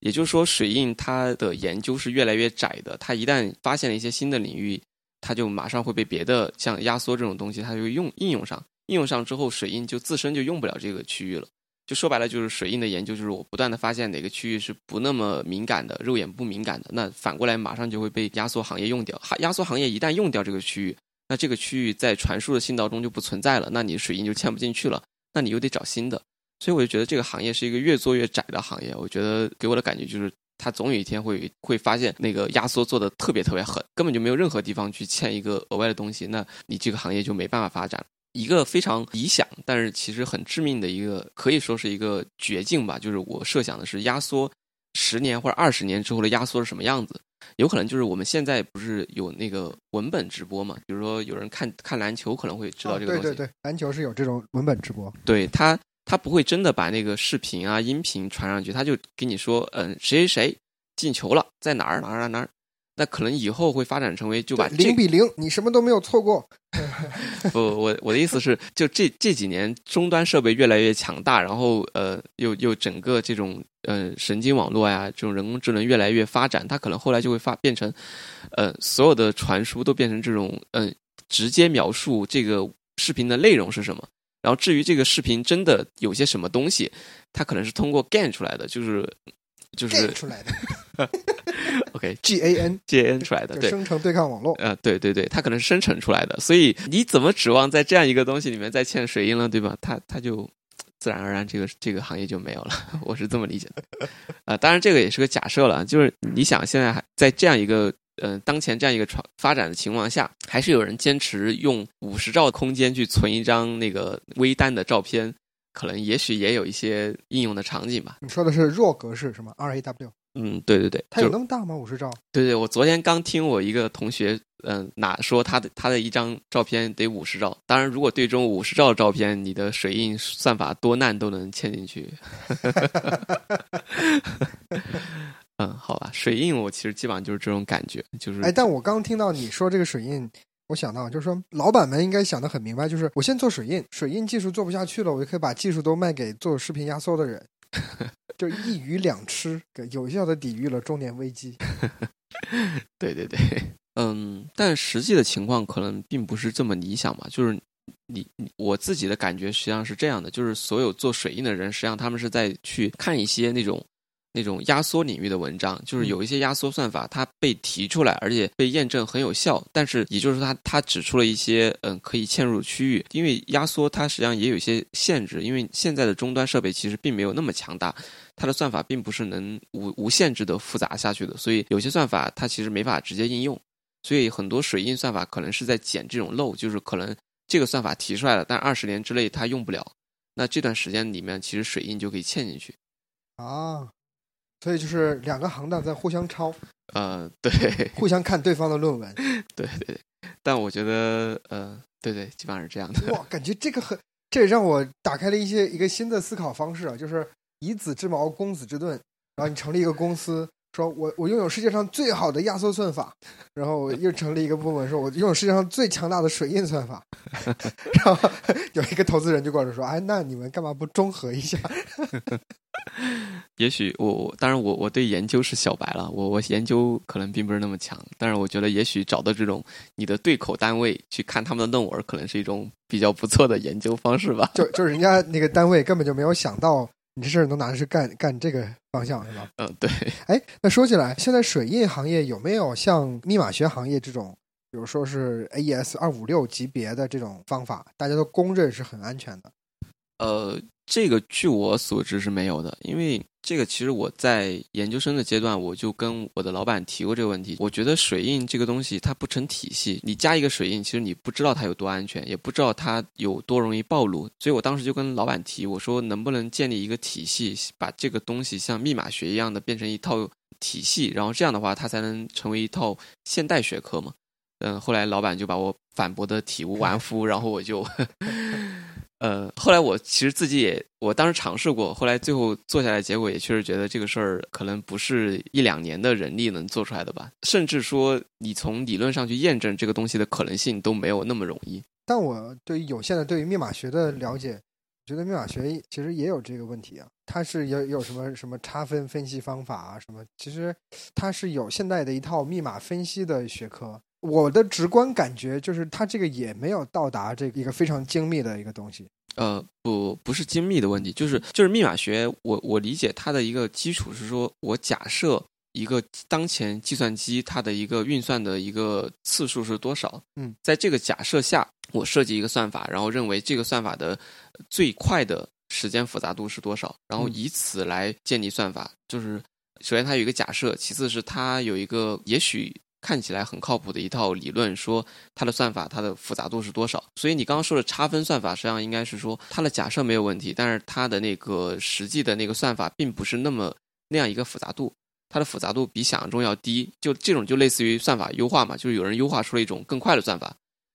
也就是说，水印它的研究是越来越窄的。它一旦发现了一些新的领域，它就马上会被别的像压缩这种东西，它就用应用上。应用上之后，水印就自身就用不了这个区域了。就说白了，就是水印的研究，就是我不断的发现哪个区域是不那么敏感的，肉眼不敏感的，那反过来马上就会被压缩行业用掉。压缩行业一旦用掉这个区域。那这个区域在传输的信道中就不存在了，那你水印就嵌不进去了，那你又得找新的，所以我就觉得这个行业是一个越做越窄的行业。我觉得给我的感觉就是，它总有一天会会发现那个压缩做的特别特别狠，根本就没有任何地方去欠一个额外的东西，那你这个行业就没办法发展。一个非常理想，但是其实很致命的一个，可以说是一个绝境吧，就是我设想的是压缩十年或者二十年之后的压缩是什么样子。有可能就是我们现在不是有那个文本直播嘛？比如说有人看看篮球，可能会知道这个东西。对对对，篮球是有这种文本直播。对它它不会真的把那个视频啊、音频传上去，他就跟你说，嗯，谁谁谁进球了，在哪儿哪儿哪儿哪儿。那可能以后会发展成为就把零比零，你什么都没有错过。*laughs* 不，我我的意思是，就这这几年终端设备越来越强大，然后呃，又又整个这种呃神经网络呀，这种人工智能越来越发展，它可能后来就会发变成，呃，所有的传输都变成这种嗯，直接描述这个视频的内容是什么。然后至于这个视频真的有些什么东西，它可能是通过 GAN 出来的，就是就是出来的。*laughs* OK，G *laughs* A N G A N 出来的，对，生成对抗网络。呃，对对对，它可能是生成出来的，所以你怎么指望在这样一个东西里面再嵌水印了，对吧？它它就自然而然这个这个行业就没有了，*laughs* 我是这么理解的。啊，当然这个也是个假设了，就是你想现在还在这样一个呃当前这样一个传发展的情况下，还是有人坚持用五十兆空间去存一张那个微单的照片，可能也许也有一些应用的场景吧。你说的是弱格式是吗？R A W。嗯，对对对，它有那么大吗？五十兆？对对，我昨天刚听我一个同学，嗯，哪说他的他的一张照片得五十兆。当然，如果对中五十兆的照片，你的水印算法多难都能嵌进去。*laughs* 嗯，好吧，水印我其实基本上就是这种感觉，就是哎，但我刚听到你说这个水印，我想到就是说，老板们应该想的很明白，就是我先做水印，水印技术做不下去了，我就可以把技术都卖给做视频压缩的人。*laughs* 就一鱼两吃，有效的抵御了中年危机。*laughs* 对对对，嗯，但实际的情况可能并不是这么理想嘛。就是你我自己的感觉实际上是这样的，就是所有做水印的人，实际上他们是在去看一些那种。那种压缩领域的文章，就是有一些压缩算法，它被提出来，而且被验证很有效。但是，也就是说，它它指出了一些嗯可以嵌入区域。因为压缩它实际上也有一些限制，因为现在的终端设备其实并没有那么强大，它的算法并不是能无无限制的复杂下去的。所以，有些算法它其实没法直接应用。所以，很多水印算法可能是在捡这种漏，就是可能这个算法提出来了，但二十年之内它用不了。那这段时间里面，其实水印就可以嵌进去啊。所以就是两个行当在互相抄，呃，对，互相看对方的论文，对对。但我觉得，呃，对对，基本上是这样的。哇，感觉这个很，这也让我打开了一些一个新的思考方式啊，就是以子之矛攻子之盾，然后你成立一个公司。说我我拥有世界上最好的压缩算法，然后又成立一个部门，说我拥有世界上最强大的水印算法，*laughs* 然后有一个投资人就过来说：“哎，那你们干嘛不中和一下？”也许我我当然我我对研究是小白了，我我研究可能并不是那么强，但是我觉得也许找到这种你的对口单位去看他们的论文，可能是一种比较不错的研究方式吧。就就是人家那个单位根本就没有想到。你这事儿能拿的是干干这个方向是吧？嗯，对。*laughs* 哎，那说起来，现在水印行业有没有像密码学行业这种，比如说是 AES 二五六级别的这种方法，大家都公认是很安全的？呃。这个据我所知是没有的，因为这个其实我在研究生的阶段，我就跟我的老板提过这个问题。我觉得水印这个东西它不成体系，你加一个水印，其实你不知道它有多安全，也不知道它有多容易暴露。所以我当时就跟老板提，我说能不能建立一个体系，把这个东西像密码学一样的变成一套体系，然后这样的话它才能成为一套现代学科嘛？嗯，后来老板就把我反驳的体无完肤，然后我就。呃，后来我其实自己也，我当时尝试过，后来最后做下来，结果也确实觉得这个事儿可能不是一两年的人力能做出来的吧，甚至说你从理论上去验证这个东西的可能性都没有那么容易。但我对于有限的对于密码学的了解，觉得密码学其实也有这个问题啊，它是有有什么什么差分分析方法啊什么，其实它是有现代的一套密码分析的学科。我的直观感觉就是，它这个也没有到达这一个非常精密的一个东西。呃，不，不是精密的问题，就是就是密码学。我我理解它的一个基础是说，我假设一个当前计算机它的一个运算的一个次数是多少。嗯，在这个假设下，我设计一个算法，然后认为这个算法的最快的时间复杂度是多少，然后以此来建立算法。就是首先它有一个假设，其次是它有一个也许。看起来很靠谱的一套理论，说它的算法它的复杂度是多少？所以你刚刚说的差分算法，实际上应该是说它的假设没有问题，但是它的那个实际的那个算法并不是那么那样一个复杂度，它的复杂度比想象中要低。就这种就类似于算法优化嘛，就是有人优化出了一种更快的算法，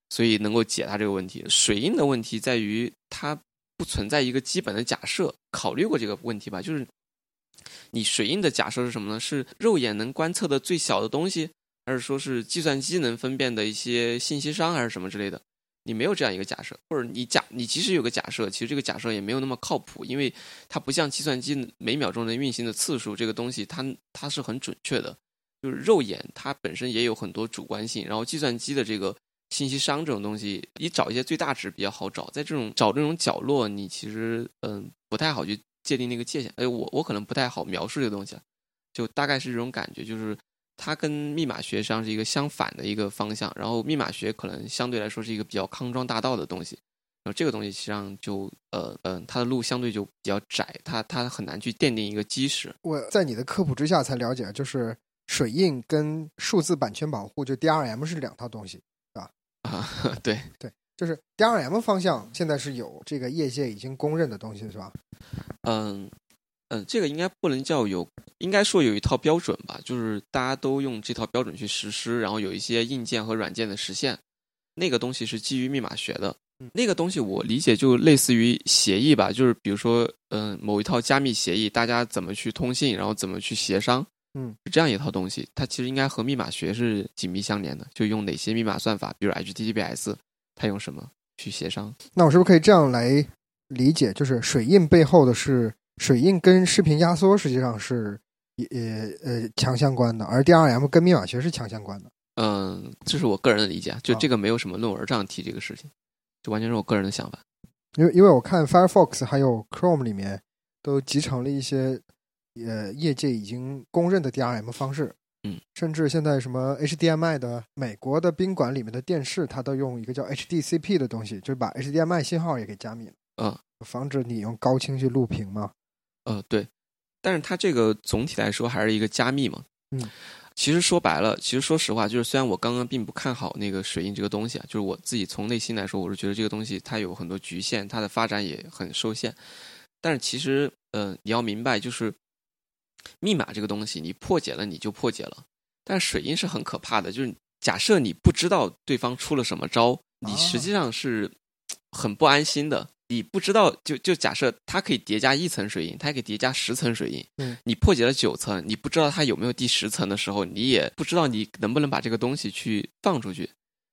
所以能够解它这个问题。水印的问题在于它不存在一个基本的假设。考虑过这个问题吧？就是你水印的假设是什么呢？是肉眼能观测的最小的东西，还是说是计算机能分辨的一些信息商，还是什么之类的？你没有这样一个假设，或者你假你即使有个假设，其实这个假设也没有那么靠谱，因为它不像计算机每秒钟的运行的次数这个东西，它它是很准确的。就是肉眼它本身也有很多主观性，然后计算机的这个信息商这种东西，你找一些最大值比较好找，在这种找这种角落，你其实嗯不太好去界定那个界限。哎，我我可能不太好描述这个东西，就大概是这种感觉，就是它跟密码学实际上是一个相反的一个方向，然后密码学可能相对来说是一个比较康庄大道的东西，然后这个东西实际上就呃嗯，它的路相对就比较窄，它它很难去奠定一个基石。我在你的科普之下才了解，就是水印跟数字版权保护就 DRM 是两套东西。是吧啊，对对，就是 DRM 方向现在是有这个业界已经公认的东西，是吧？嗯嗯，这个应该不能叫有，应该说有一套标准吧，就是大家都用这套标准去实施，然后有一些硬件和软件的实现。那个东西是基于密码学的，那个东西我理解就类似于协议吧，就是比如说，嗯，某一套加密协议，大家怎么去通信，然后怎么去协商。嗯，是这样一套东西，它其实应该和密码学是紧密相连的，就用哪些密码算法，比如 HTTPS，它用什么去协商？那我是不是可以这样来理解，就是水印背后的是水印跟视频压缩实际上是也呃强相关的，而 DRM 跟密码学是强相关的。嗯，这是我个人的理解，就这个没有什么论文这样提这个事情，就完全是我个人的想法。因为因为我看 Firefox 还有 Chrome 里面都集成了一些。呃，业界已经公认的 DRM 方式，嗯，甚至现在什么 HDMI 的美国的宾馆里面的电视，它都用一个叫 HDCP 的东西，就是把 HDMI 信号也给加密了，嗯，防止你用高清去录屏嘛。呃，对，但是它这个总体来说还是一个加密嘛，嗯，其实说白了，其实说实话，就是虽然我刚刚并不看好那个水印这个东西啊，就是我自己从内心来说，我是觉得这个东西它有很多局限，它的发展也很受限，但是其实，呃，你要明白就是。密码这个东西，你破解了你就破解了，但水印是很可怕的。就是假设你不知道对方出了什么招，你实际上是很不安心的。你不知道，就就假设它可以叠加一层水印，它可以叠加十层水印。嗯，你破解了九层，你不知道它有没有第十层的时候，你也不知道你能不能把这个东西去放出去。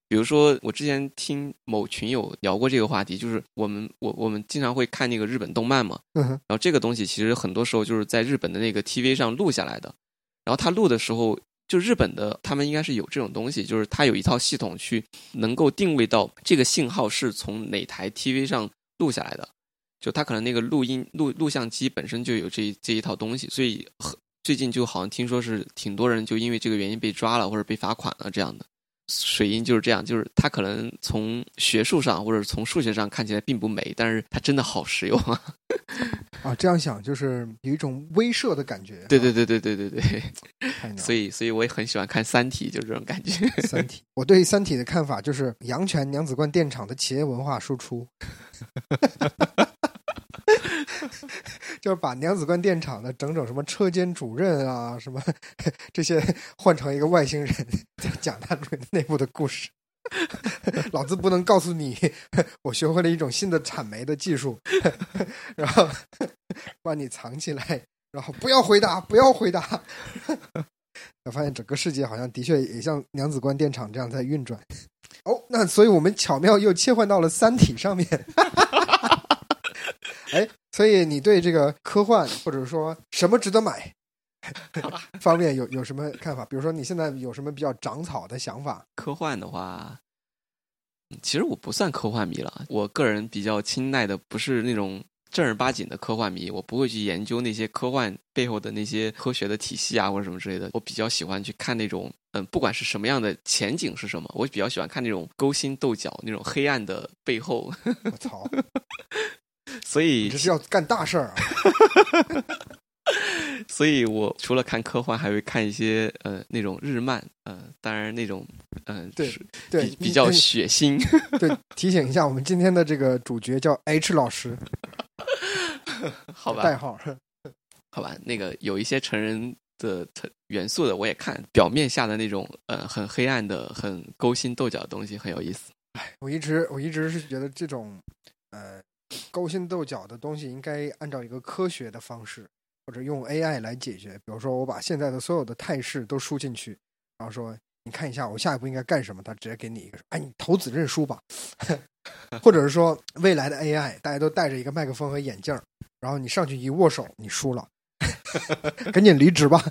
比如说，我之前听某群友聊过这个话题，就是我们我我们经常会看那个日本动漫嘛，然后这个东西其实很多时候就是在日本的那个 TV 上录下来的，然后他录的时候，就日本的他们应该是有这种东西，就是它有一套系统去能够定位到这个信号是从哪台 TV 上录下来的，就他可能那个录音录录像机本身就有这这一套东西，所以最近就好像听说是挺多人就因为这个原因被抓了或者被罚款了这样的。水印就是这样，就是它可能从学术上或者从数学上看起来并不美，但是它真的好实用啊！*laughs* 啊，这样想就是有一种威慑的感觉。对对对对对对对，所以所以我也很喜欢看《三体》，就是这种感觉。三体，我对《三体》的看法就是阳泉娘子关电厂的企业文化输出。*laughs* 就是把娘子关电厂的整整什么车间主任啊，什么这些 *laughs* 换成一个外星人，讲他们内部的故事。*laughs* 老子不能告诉你，我学会了一种新的产煤的技术，*laughs* 然后把你藏起来，然后不要回答，不要回答。我发现整个世界好像的确也像娘子关电厂这样在运转。哦，那所以我们巧妙又切换到了《三体》上面。哎，所以你对这个科幻或者说什么值得买方面有有什么看法？比如说你现在有什么比较长草的想法？科幻的话，其实我不算科幻迷了。我个人比较青睐的不是那种正儿八经的科幻迷，我不会去研究那些科幻背后的那些科学的体系啊或者什么之类的。我比较喜欢去看那种，嗯，不管是什么样的前景是什么，我比较喜欢看那种勾心斗角、那种黑暗的背后。我操！*laughs* 所以这是要干大事儿啊！*laughs* 所以我除了看科幻，还会看一些呃那种日漫，呃，当然那种嗯，对对，比较血腥。*laughs* 对，提醒一下，我们今天的这个主角叫 H 老师，好吧？代号，*laughs* 好吧？那个有一些成人的元素的我也看，表面下的那种呃很黑暗的、很勾心斗角的东西很有意思。哎，我一直我一直是觉得这种呃。勾心斗角的东西应该按照一个科学的方式，或者用 AI 来解决。比如说，我把现在的所有的态势都输进去，然后说你看一下我下一步应该干什么，他直接给你一个，哎，你投子认输吧。*laughs* 或者是说未来的 AI，大家都戴着一个麦克风和眼镜，然后你上去一握手，你输了，*laughs* 赶紧离职吧。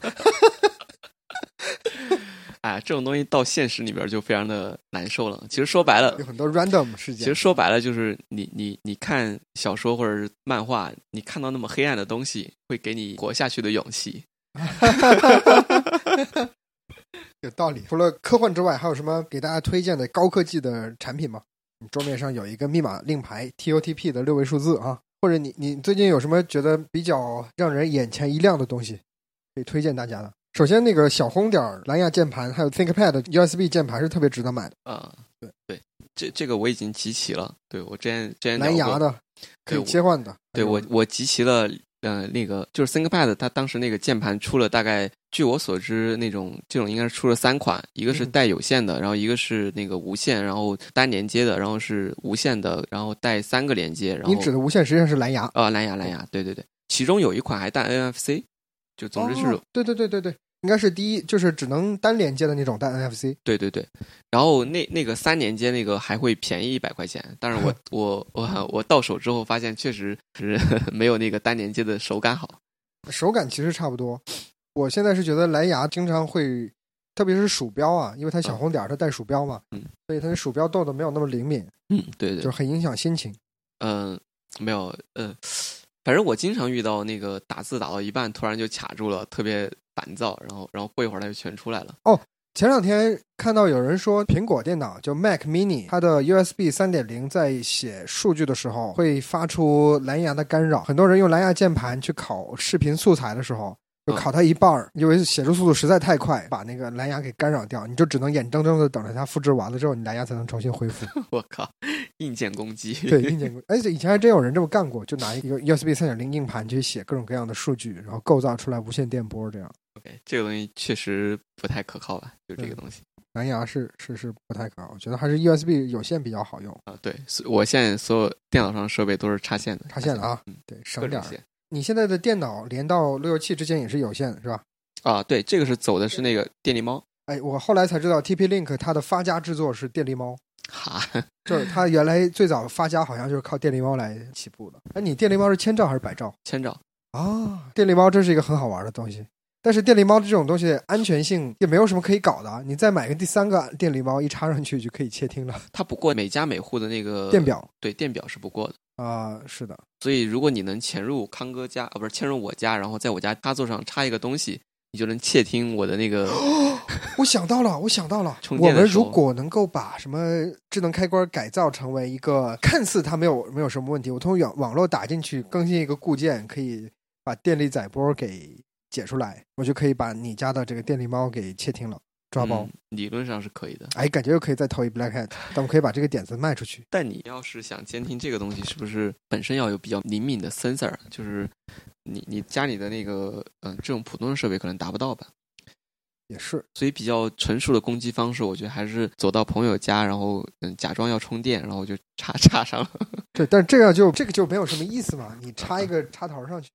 哎，这种东西到现实里边就非常的难受了。其实说白了，有很多 random 事件。其实说白了，就是你你你看小说或者是漫画，你看到那么黑暗的东西，会给你活下去的勇气。*laughs* 有道理。除了科幻之外，还有什么给大家推荐的高科技的产品吗？你桌面上有一个密码令牌 TOTP 的六位数字啊，或者你你最近有什么觉得比较让人眼前一亮的东西，可以推荐大家的？首先，那个小红点蓝牙键盘，还有 ThinkPad USB 键盘是特别值得买的啊。对对，这这个我已经集齐了。对我之前之前蓝牙的可以切换的。对我我集齐了，呃，那个就是 ThinkPad，它当时那个键盘出了大概，据我所知，那种这种应该是出了三款，一个是带有线的，然后一个是那个无线，然后单连接的，然后是无线的，然后带三个连接。然后你指的无线实际上是蓝牙啊，蓝牙蓝牙，对对对，其中有一款还带 NFC，就总之是对对对对对。应该是第一，就是只能单连接的那种带 NFC。对对对，然后那那个三连接那个还会便宜一百块钱，但是我 *laughs* 我我我到手之后发现确实是 *laughs* 没有那个单连接的手感好。手感其实差不多，我现在是觉得蓝牙经常会，特别是鼠标啊，因为它小红点儿它带鼠标嘛，嗯，所以它的鼠标动的没有那么灵敏，嗯，对对，就很影响心情。嗯，没有，嗯。反正我经常遇到那个打字打到一半突然就卡住了，特别烦躁，然后然后过一会儿它就全出来了。哦，前两天看到有人说苹果电脑就 Mac Mini 它的 USB 三点零在写数据的时候会发出蓝牙的干扰，很多人用蓝牙键盘去拷视频素材的时候。就考它一半儿，因为写入速度实在太快，把那个蓝牙给干扰掉，你就只能眼睁睁的等着它复制完了之后，你蓝牙才能重新恢复。*laughs* 我靠，硬件攻击！*laughs* 对，硬件攻击。而且以前还真有人这么干过，就拿一个 USB 三点零硬盘去写各种各样的数据，然后构造出来无线电波这样。OK，这个东西确实不太可靠吧？就这个东西，蓝牙是是是不太可靠，我觉得还是 USB 有线比较好用啊。对，我现在所有电脑上设备都是插线的，插线的啊。嗯，对，省点儿。你现在的电脑连到路由器之间也是有线的，是吧？啊，对，这个是走的是那个电力猫。哎，我后来才知道，TP Link 它的发家制作是电力猫。哈，*laughs* 就是他原来最早发家好像就是靠电力猫来起步的。哎，你电力猫是千兆还是百兆？千兆。啊，电力猫真是一个很好玩的东西。但是电力猫这种东西安全性也没有什么可以搞的。你再买个第三个电力猫，一插上去就可以窃听了。它不过每家每户的那个电表，对，电表是不过的。啊，是的，所以如果你能潜入康哥家，啊，不是潜入我家，然后在我家插座上插一个东西，你就能窃听我的那个。*gasps* 我想到了，我想到了，*laughs* 我们如果能够把什么智能开关改造成为一个看似它没有没有什么问题，我通过网网络打进去更新一个固件，可以把电力载波给解出来，我就可以把你家的这个电力猫给窃听了。抓包理论上是可以的，哎，感觉又可以再投一 Black Hat，咱们可以把这个点子卖出去。但你要是想监听这个东西，是不是本身要有比较灵敏的 sensor？就是你你家里的那个嗯，这种普通的设备可能达不到吧？也是，所以比较成熟的攻击方式，我觉得还是走到朋友家，然后嗯，假装要充电，然后就插 *laughs* 插上了。对，但是这样就这个就没有什么意思嘛？你插一个 *laughs* 插头上去。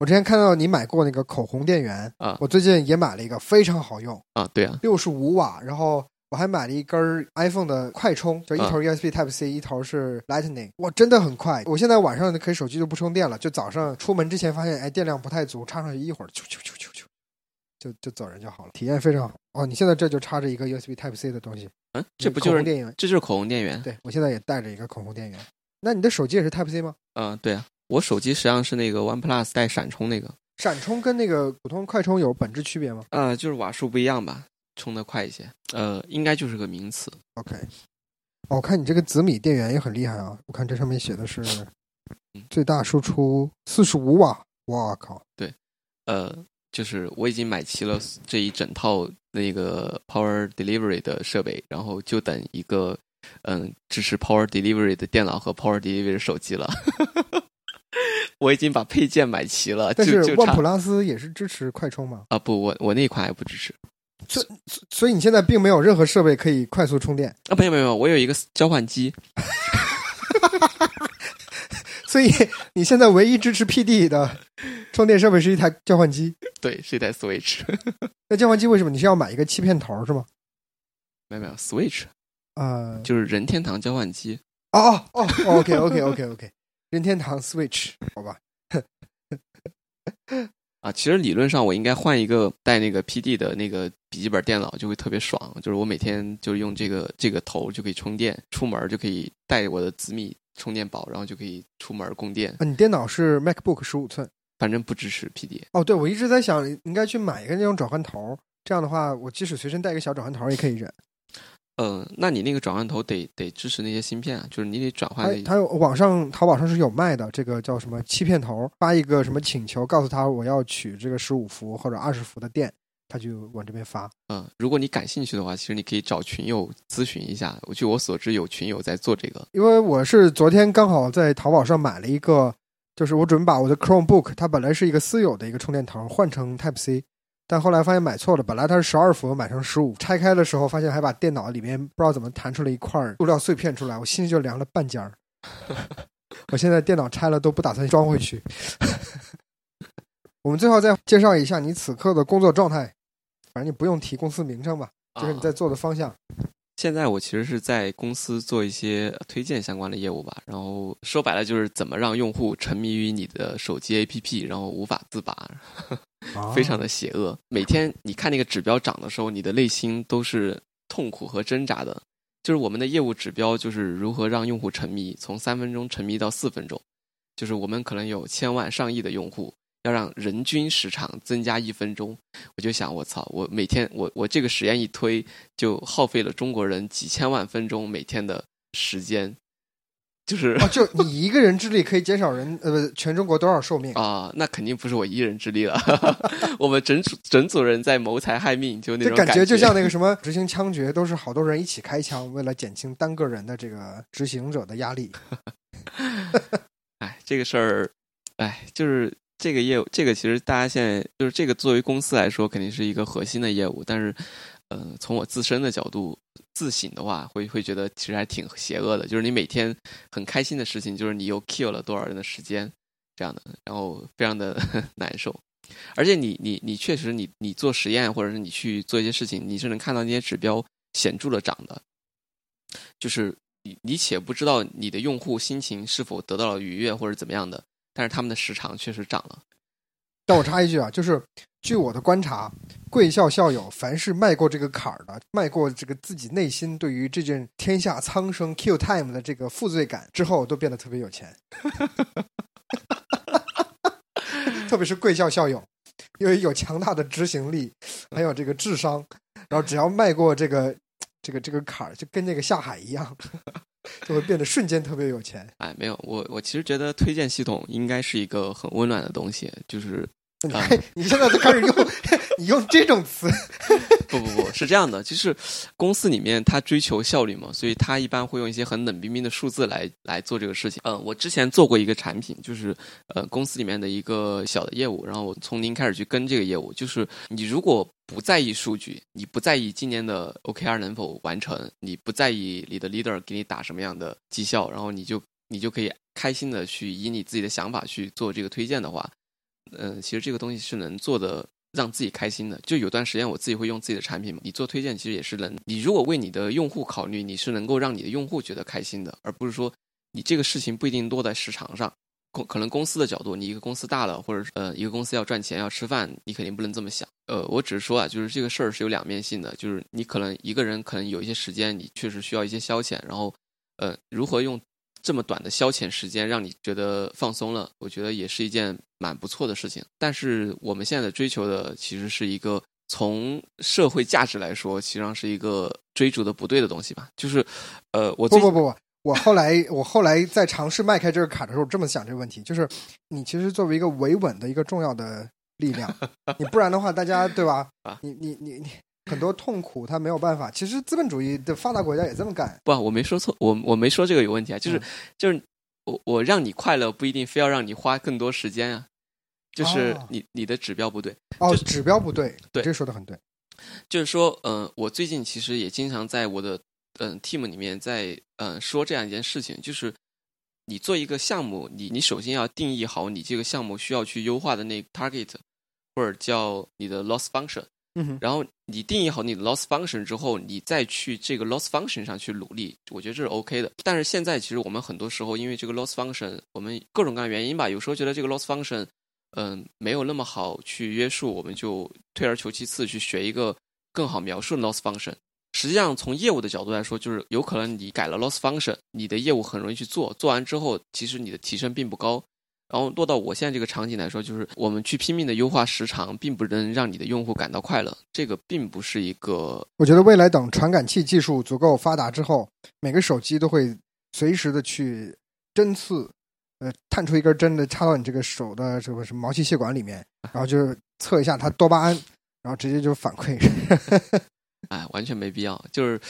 我之前看到你买过那个口红电源啊，我最近也买了一个，非常好用啊。对啊，六十五瓦，然后我还买了一根 iPhone 的快充，就一头 USB Type C，一头是 Lightning，哇，真的很快。我现在晚上可以手机就不充电了，就早上出门之前发现，哎，电量不太足，插上去一会儿，啾啾啾啾啾，就就走人就好了，体验非常好。哦，你现在这就插着一个 USB Type C 的东西，嗯，这不就是电源？这就是口红电源。对我现在也带着一个口红电源。那你的手机也是 Type C 吗？嗯，对啊，我手机实际上是那个 One Plus 带闪充那个。闪充跟那个普通快充有本质区别吗？呃，就是瓦数不一样吧，充的快一些。呃，应该就是个名词。OK，哦，我看你这个紫米电源也很厉害啊！我看这上面写的是最大输出四十五瓦。哇靠！对，呃，就是我已经买齐了这一整套那个 Power Delivery 的设备，然后就等一个嗯支持 Power Delivery 的电脑和 Power Delivery 的手机了。*laughs* 我已经把配件买齐了，但是万普拉斯也是支持快充吗？啊不，我我那款还不支持，所所以你现在并没有任何设备可以快速充电啊？没有没有，我有一个交换机，*laughs* 所以你现在唯一支持 PD 的充电设备是一台交换机。*laughs* 对，是一台 Switch。*laughs* 那交换机为什么你是要买一个欺骗头是吗？没有没有 Switch，呃，就是任天堂交换机。哦哦哦，OK OK OK OK，任天堂 Switch，好吧。啊，其实理论上我应该换一个带那个 PD 的那个笔记本电脑，就会特别爽。就是我每天就是用这个这个头就可以充电，出门就可以带我的紫米充电宝，然后就可以出门供电。啊，你电脑是 MacBook 十五寸？反正不支持 PD。哦，对，我一直在想应该去买一个那种转换头，这样的话，我即使随身带一个小转换头也可以忍。呃，那你那个转换头得得支持那些芯片啊，就是你得转换。它有网上淘宝上是有卖的，这个叫什么欺骗头，发一个什么请求，告诉他我要取这个十五伏或者二十伏的电，他就往这边发。嗯，如果你感兴趣的话，其实你可以找群友咨询一下。我据我所知，有群友在做这个。因为我是昨天刚好在淘宝上买了一个，就是我准备把我的 Chromebook，它本来是一个私有的一个充电头，换成 Type C。但后来发现买错了，本来它是十二伏，买成十五。拆开的时候发现还把电脑里面不知道怎么弹出了一块塑料碎片出来，我心里就凉了半截儿。*laughs* 我现在电脑拆了都不打算装回去。*laughs* 我们最后再介绍一下你此刻的工作状态，反正你不用提公司名称吧，就是你在做的方向。现在我其实是在公司做一些推荐相关的业务吧，然后说白了就是怎么让用户沉迷于你的手机 APP，然后无法自拔，*laughs* 非常的邪恶。每天你看那个指标涨的时候，你的内心都是痛苦和挣扎的。就是我们的业务指标就是如何让用户沉迷，从三分钟沉迷到四分钟。就是我们可能有千万上亿的用户。要让人均时长增加一分钟，我就想，我操，我每天我我这个实验一推，就耗费了中国人几千万分钟每天的时间，就是哦，就你一个人之力可以减少人呃全中国多少寿命啊？那肯定不是我一人之力了，*laughs* 我们整组整组人在谋财害命，就那种感觉，就像那个什么执行枪决，都是好多人一起开枪，为了减轻单个人的这个执行者的压力。*laughs* 哎，这个事儿，哎，就是。这个业务，这个其实大家现在就是这个作为公司来说，肯定是一个核心的业务。但是，呃，从我自身的角度自省的话，会会觉得其实还挺邪恶的。就是你每天很开心的事情，就是你又 kill 了多少人的时间，这样的，然后非常的 *laughs* 难受。而且你你你确实你你做实验或者是你去做一些事情，你是能看到那些指标显著的涨的。就是你你且不知道你的用户心情是否得到了愉悦或者怎么样的。但是他们的时长确实涨了。但我插一句啊，就是据我的观察，贵校校友凡是迈过这个坎儿的，迈过这个自己内心对于这件天下苍生 Q time 的这个负罪感之后，都变得特别有钱。*laughs* 特别是贵校校友，因为有强大的执行力，还有这个智商，然后只要迈过这个这个这个坎儿，就跟那个下海一样。就会变得瞬间特别有钱。哎，没有，我我其实觉得推荐系统应该是一个很温暖的东西。就是你现在就开始用 *laughs* 你用这种词？不不不是这样的，就是公司里面他追求效率嘛，所以他一般会用一些很冷冰冰的数字来来做这个事情。嗯，我之前做过一个产品，就是呃公司里面的一个小的业务，然后我从零开始去跟这个业务，就是你如果。不在意数据，你不在意今年的 OKR 能否完成，你不在意你的 leader 给你打什么样的绩效，然后你就你就可以开心的去以你自己的想法去做这个推荐的话，嗯，其实这个东西是能做的让自己开心的。就有段时间我自己会用自己的产品嘛，你做推荐其实也是能，你如果为你的用户考虑，你是能够让你的用户觉得开心的，而不是说你这个事情不一定落在市场上。公可能公司的角度，你一个公司大了，或者呃一个公司要赚钱要吃饭，你肯定不能这么想。呃，我只是说啊，就是这个事儿是有两面性的，就是你可能一个人可能有一些时间，你确实需要一些消遣，然后呃如何用这么短的消遣时间让你觉得放松了，我觉得也是一件蛮不错的事情。但是我们现在的追求的其实是一个从社会价值来说，其实际上是一个追逐的不对的东西吧。就是呃，我不不不不。我后来，我后来在尝试迈开这个坎的时候，这么想这个问题，就是你其实作为一个维稳的一个重要的力量，*laughs* 你不然的话，大家对吧？你你你你很多痛苦，他没有办法。其实资本主义的发达国家也这么干。不，我没说错，我我没说这个有问题啊，就是就是我我让你快乐，不一定非要让你花更多时间啊，就是你你的指标不对。哦，指标不对，对，这说的很对。就是说，嗯，我最近其实也经常在我的。嗯，team 里面在嗯说这样一件事情，就是你做一个项目，你你首先要定义好你这个项目需要去优化的那个 target，或者叫你的 loss function。嗯，然后你定义好你的 loss function 之后，你再去这个 loss function 上去努力，我觉得这是 OK 的。但是现在其实我们很多时候因为这个 loss function，我们各种各样原因吧，有时候觉得这个 loss function，嗯，没有那么好去约束，我们就退而求其次去学一个更好描述的 loss function。实际上，从业务的角度来说，就是有可能你改了 loss function，你的业务很容易去做，做完之后，其实你的提升并不高。然后落到我现在这个场景来说，就是我们去拼命的优化时长，并不能让你的用户感到快乐。这个并不是一个，我觉得未来等传感器技术足够发达之后，每个手机都会随时的去针刺，呃，探出一根针的插到你这个手的这个什么毛细血管里面，然后就测一下它多巴胺，然后直接就反馈。*laughs* 哎，完全没必要。就是，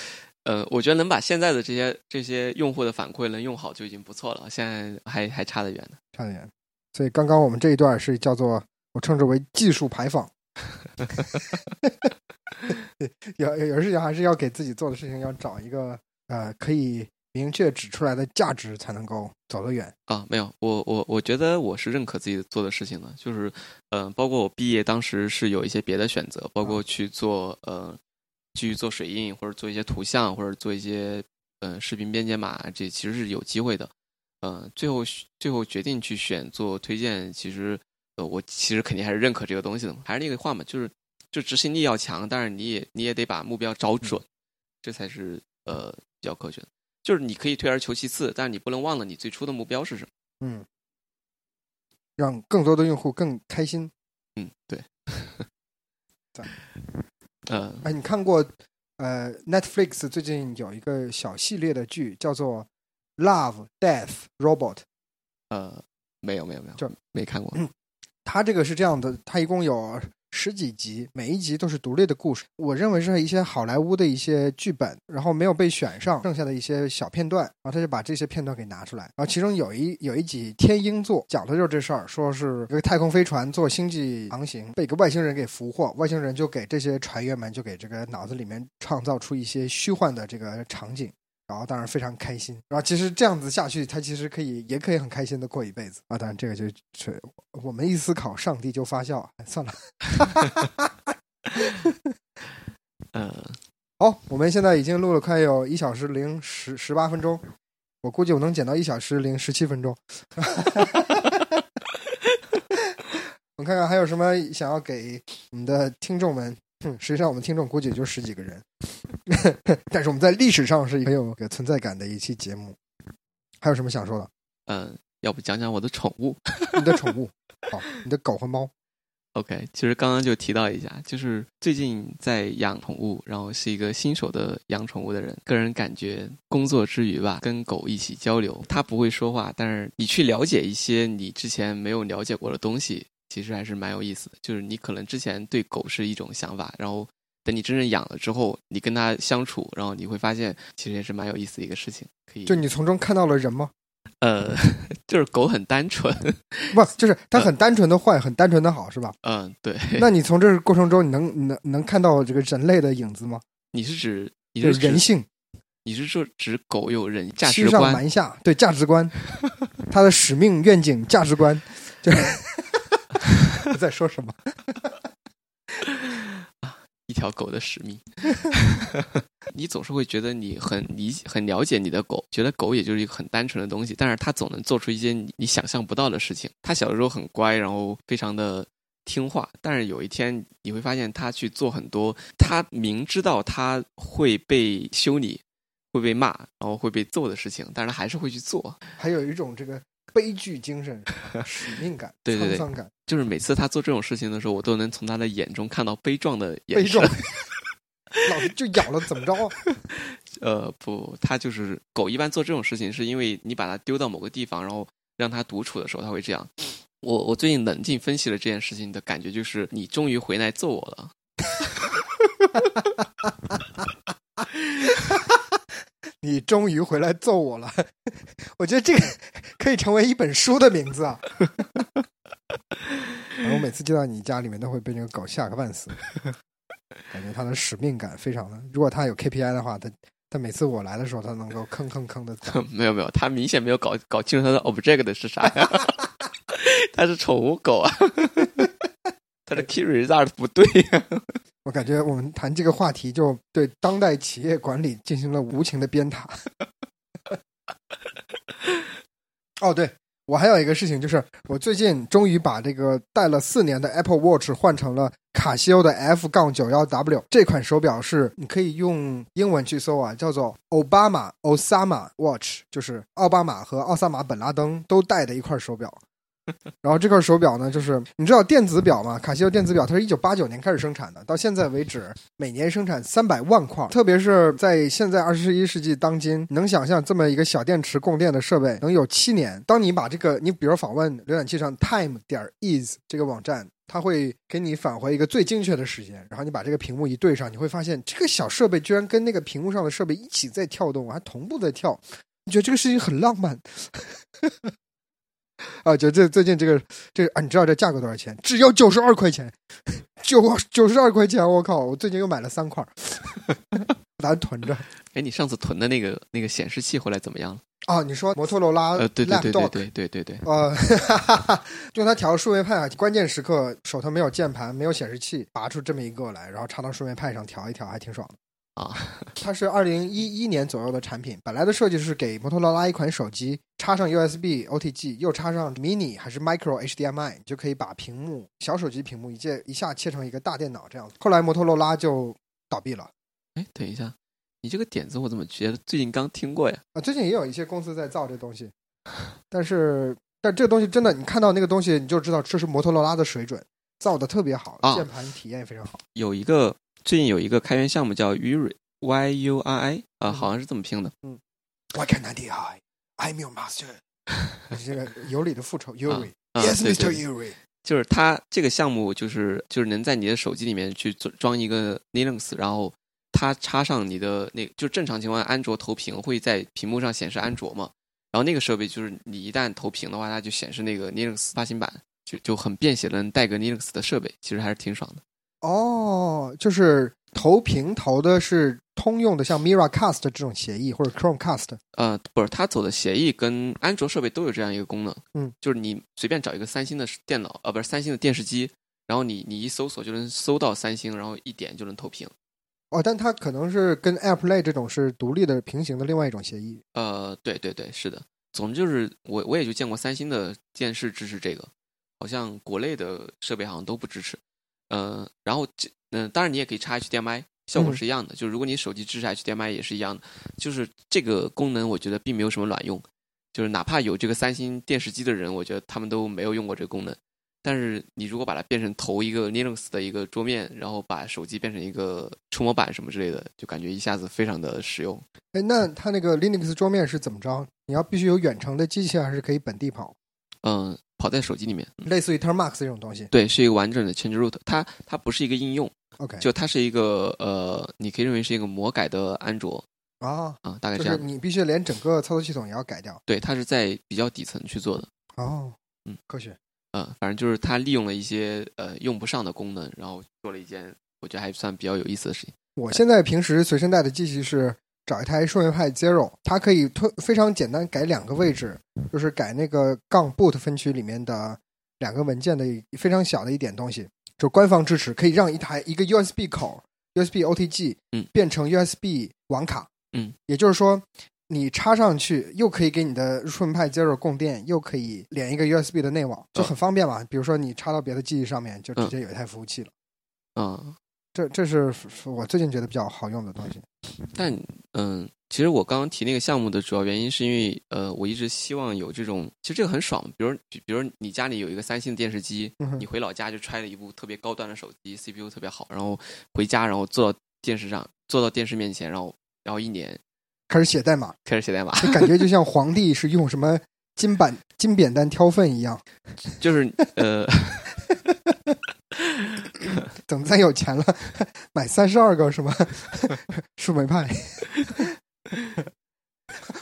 呃，我觉得能把现在的这些这些用户的反馈能用好就已经不错了。现在还还差得远呢，差得远。所以刚刚我们这一段是叫做我称之为技术排坊。*laughs* 有有事情还是要给自己做的事情要找一个呃可以明确指出来的价值，才能够走得远啊。没有，我我我觉得我是认可自己做的事情的，就是嗯，包括我毕业当时是有一些别的选择，包括去做呃。继续做水印，或者做一些图像，或者做一些嗯视频编解码，这其实是有机会的。嗯，最后最后决定去选做推荐，其实呃我其实肯定还是认可这个东西的嘛。还是那个话嘛，就是就执行力要强，但是你也你也得把目标找准，这才是呃比较科学的。就是你可以退而求其次，但是你不能忘了你最初的目标是什么。嗯，让更多的用户更开心。嗯，对。*laughs* 在。嗯，哎，你看过呃，Netflix 最近有一个小系列的剧叫做《Love Death Robot》。呃，没有没有没有，就没看过。嗯它这个是这样的，它一共有。十几集，每一集都是独立的故事。我认为是一些好莱坞的一些剧本，然后没有被选上，剩下的一些小片段，然后他就把这些片段给拿出来。然后其中有一有一集《天鹰座》，讲的就是这事儿，说是一个太空飞船做星际航行，被一个外星人给俘获，外星人就给这些船员们就给这个脑子里面创造出一些虚幻的这个场景。然后当然非常开心，然后其实这样子下去，他其实可以也可以很开心的过一辈子啊。当然这个就是我们一思考，上帝就发笑，算了。*laughs* 嗯，*laughs* 好，我们现在已经录了快有一小时零十十八分钟，我估计我能剪到一小时零十七分钟。*laughs* 我看看还有什么想要给我们的听众们。嗯，实际上我们听众估计也就十几个人，*laughs* 但是我们在历史上是很有存在感的一期节目。还有什么想说的？嗯，要不讲讲我的宠物？*laughs* 你的宠物？好，你的狗和猫。OK，其实刚刚就提到一下，就是最近在养宠物，然后是一个新手的养宠物的人。个人感觉，工作之余吧，跟狗一起交流，它不会说话，但是你去了解一些你之前没有了解过的东西。其实还是蛮有意思的，就是你可能之前对狗是一种想法，然后等你真正养了之后，你跟它相处，然后你会发现，其实也是蛮有意思的一个事情。可以，就你从中看到了人吗？呃，*laughs* 就是狗很单纯，*laughs* 不，就是它很单纯的坏，很单纯的好，是吧？嗯，对。那你 *laughs* 从这个过程中，你能能能看到这个人类的影子吗？你是指你是人性？你是说指狗有人价值观？欺上瞒下，对价值观，它的使命、愿景、价值观，就。在说什么？啊，*laughs* 一条狗的使命。*laughs* 你总是会觉得你很理很了解你的狗，觉得狗也就是一个很单纯的东西，但是它总能做出一些你你想象不到的事情。它小的时候很乖，然后非常的听话，但是有一天你会发现它去做很多，它明知道它会被修理、会被骂，然后会被揍的事情，但是它还是会去做。还有一种这个。悲剧精神、*laughs* 使命感、沧桑感，就是每次他做这种事情的时候，我都能从他的眼中看到悲壮的眼神。*laughs* 老子就咬了，怎么着？*laughs* 呃，不，他就是狗。一般做这种事情，是因为你把它丢到某个地方，然后让它独处的时候，它会这样。我我最近冷静分析了这件事情的感觉，就是你终于回来揍我了。*laughs* 你终于回来揍我了，我觉得这个可以成为一本书的名字啊！我每次见到你家里面，都会被这个狗吓个半死，感觉它的使命感非常的。如果它有 KPI 的话，它它每次我来的时候，它能够吭吭吭的。没有没有，它明显没有搞搞清楚它的 object 是啥呀？*laughs* 它是宠物狗啊，*laughs* 它的 key result 不对呀、我感觉我们谈这个话题，就对当代企业管理进行了无情的鞭挞。*laughs* 哦，对，我还有一个事情，就是我最近终于把这个戴了四年的 Apple Watch 换成了卡西欧的 F 杠九幺 W 这款手表是你可以用英文去搜啊，叫做 Obama Osama Watch，就是奥巴马和奥萨马本拉登都戴的一块手表。*laughs* 然后这块手表呢，就是你知道电子表吗？卡西欧电子表它是一九八九年开始生产的，到现在为止每年生产三百万块。特别是在现在二十一世纪当今，能想象这么一个小电池供电的设备能有七年。当你把这个，你比如访问浏览器上 time 点 is 这个网站。它会给你返回一个最精确的时间，然后你把这个屏幕一对上，你会发现这个小设备居然跟那个屏幕上的设备一起在跳动，还同步在跳。你觉得这个事情很浪漫？*laughs* 啊，就这最近这个这个啊，你知道这价格多少钱？只要九十二块钱，九九十二块钱！我靠，我最近又买了三块，*laughs* 打算囤着。*laughs* 哎，你上次囤的那个那个显示器回来怎么样了？哦，你说摩托罗拉呃，对对对对对对对对，呃，用它调数位派啊，关键时刻手头没有键盘，没有显示器，拔出这么一个来，然后插到数位派上调一调，还挺爽的。啊，它是二零一一年左右的产品，本来的设计是给摩托罗拉一款手机插上 USB OTG，又插上 mini 还是 micro HDMI，你就可以把屏幕小手机屏幕一键一下切成一个大电脑这样子。后来摩托罗拉就倒闭了哎，等一下，你这个点子我怎么觉得最近刚听过呀？啊，最近也有一些公司在造这东西，但是但这个东西真的，你看到那个东西你就知道这是摩托罗拉的水准，造的特别好，啊键盘体验也非常好。有一个最近有一个开源项目叫 Uri Y U R I 啊、嗯好像是这么拼的。嗯 Why can't I die? I'm your master。*laughs* 这个有理的复仇，Yuri。啊 Yes, 对 Mr. 对 Yuri。就是它这个项目就是就是能在你的手机里面去装装一个 Linux，然后它插上你的那就正常情况下安卓投屏会在屏幕上显示安卓嘛，然后那个设备就是你一旦投屏的话，它就显示那个 Linux 发行版，就就很便携的能带个 Linux 的设备，其实还是挺爽的。哦，就是投屏投的是通用的，像 Miracast 这种协议或者 Chromecast。呃，不是，它走的协议跟安卓设备都有这样一个功能，嗯，就是你随便找一个三星的电脑，呃，不是三星的电视机，然后你你一搜索就能搜到三星，然后一点就能投屏。哦，但它可能是跟 AirPlay 这种是独立的平行的另外一种协议。呃，对对对，是的。总之就是我我也就见过三星的电视支持这个，好像国内的设备好像都不支持。呃，然后这嗯、当然你也可以插 HDMI，效果嗯是一样的。就是如果你手机支持 HDMI 也是一样的。就是这个功能，我觉得并没有什么卵用。就是哪怕有这个三星电视机的人，我觉得他们都没有用过这个功能。但是你如果把它变成投一个 Linux 的一个桌面，然后把手机变成一个触摸板什么之类的，就感觉一下子非常的实用。哎，那它那个 Linux 桌面是怎么着？你要必须有远程的机器，还是可以本地跑？嗯、跑在手机里面。嗯类似于 Termax 这种东西。对，是一个完整的 change root，它它不是一个应用，OK，就它是一个呃，你可以认为是一个魔改的安卓啊，啊、大概就是这样。你必须连整个操作系统也要改掉。对，它是在比较底层去做的，哦，嗯，科学。呃，反正就是它利用了一些呃用不上的功能，然后做了一件我觉得还算比较有意思的事情。我现在平时随身带的机器是找一台数位派 Zero，它可以推非常简单改两个位置，就是改那个杠 boot 分区里面的两个文件的一非常小的一点东西，就官方支持，可以让一台一个 USB 口 USB OTG 嗯变成 USB 网卡，嗯，也就是说。你插上去，又可以给你的数位派 Zero 供电，又可以连一个 USB 的内网，就很方便嘛。比如说你插到别的机器上面，就直接有一台服务器了。嗯，这这是我最近觉得比较好用的东西。但嗯，其实我刚刚提那个项目的主要原因是因为呃，我一直希望有这种，其实这个很爽。比如比比如你家里有一个三星的电视机，嗯你回老家就揣了一部特别高端的手机，CPU 特别好，然后回家然后坐到电视上，坐到电视面前，然后然后一年开始写代码，开始写代码，就感觉就像皇帝是用什么金板金扁担挑粪一样。*laughs* 就是呃，*laughs* 等咱有钱了，*laughs* 买三十二个什么 *laughs* 树莓派。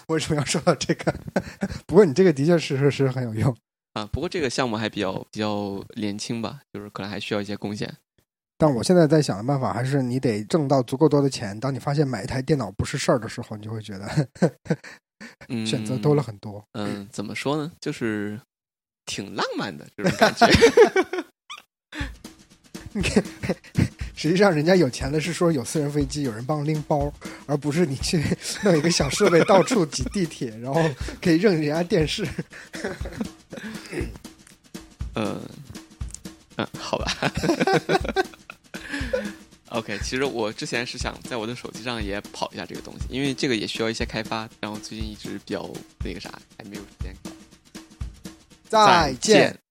为什么要说到这个？不过你这个的确是是是很有用。啊，不过这个项目还比较比较年轻吧，就是可能还需要一些贡献。但我现在在想的办法，还是你得挣到足够多的钱。当你发现买一台电脑不是事儿的时候，你就会觉得嗯，选择多了。很多。嗯，怎么说呢？就是挺浪漫的这种感觉。*laughs* 实际上，人家有钱的是说有私人飞机，有人帮拎包，而不是你去弄一个小设备到处挤地铁，然后可以扔人家电视。嗯 *laughs* 嗯，好吧。*laughs* OK，其实我之前是想在我的手机上也跑一下这个东西，因为这个也需要一些开发，然后最近一直比较那个啥，还没有时间搞。再见。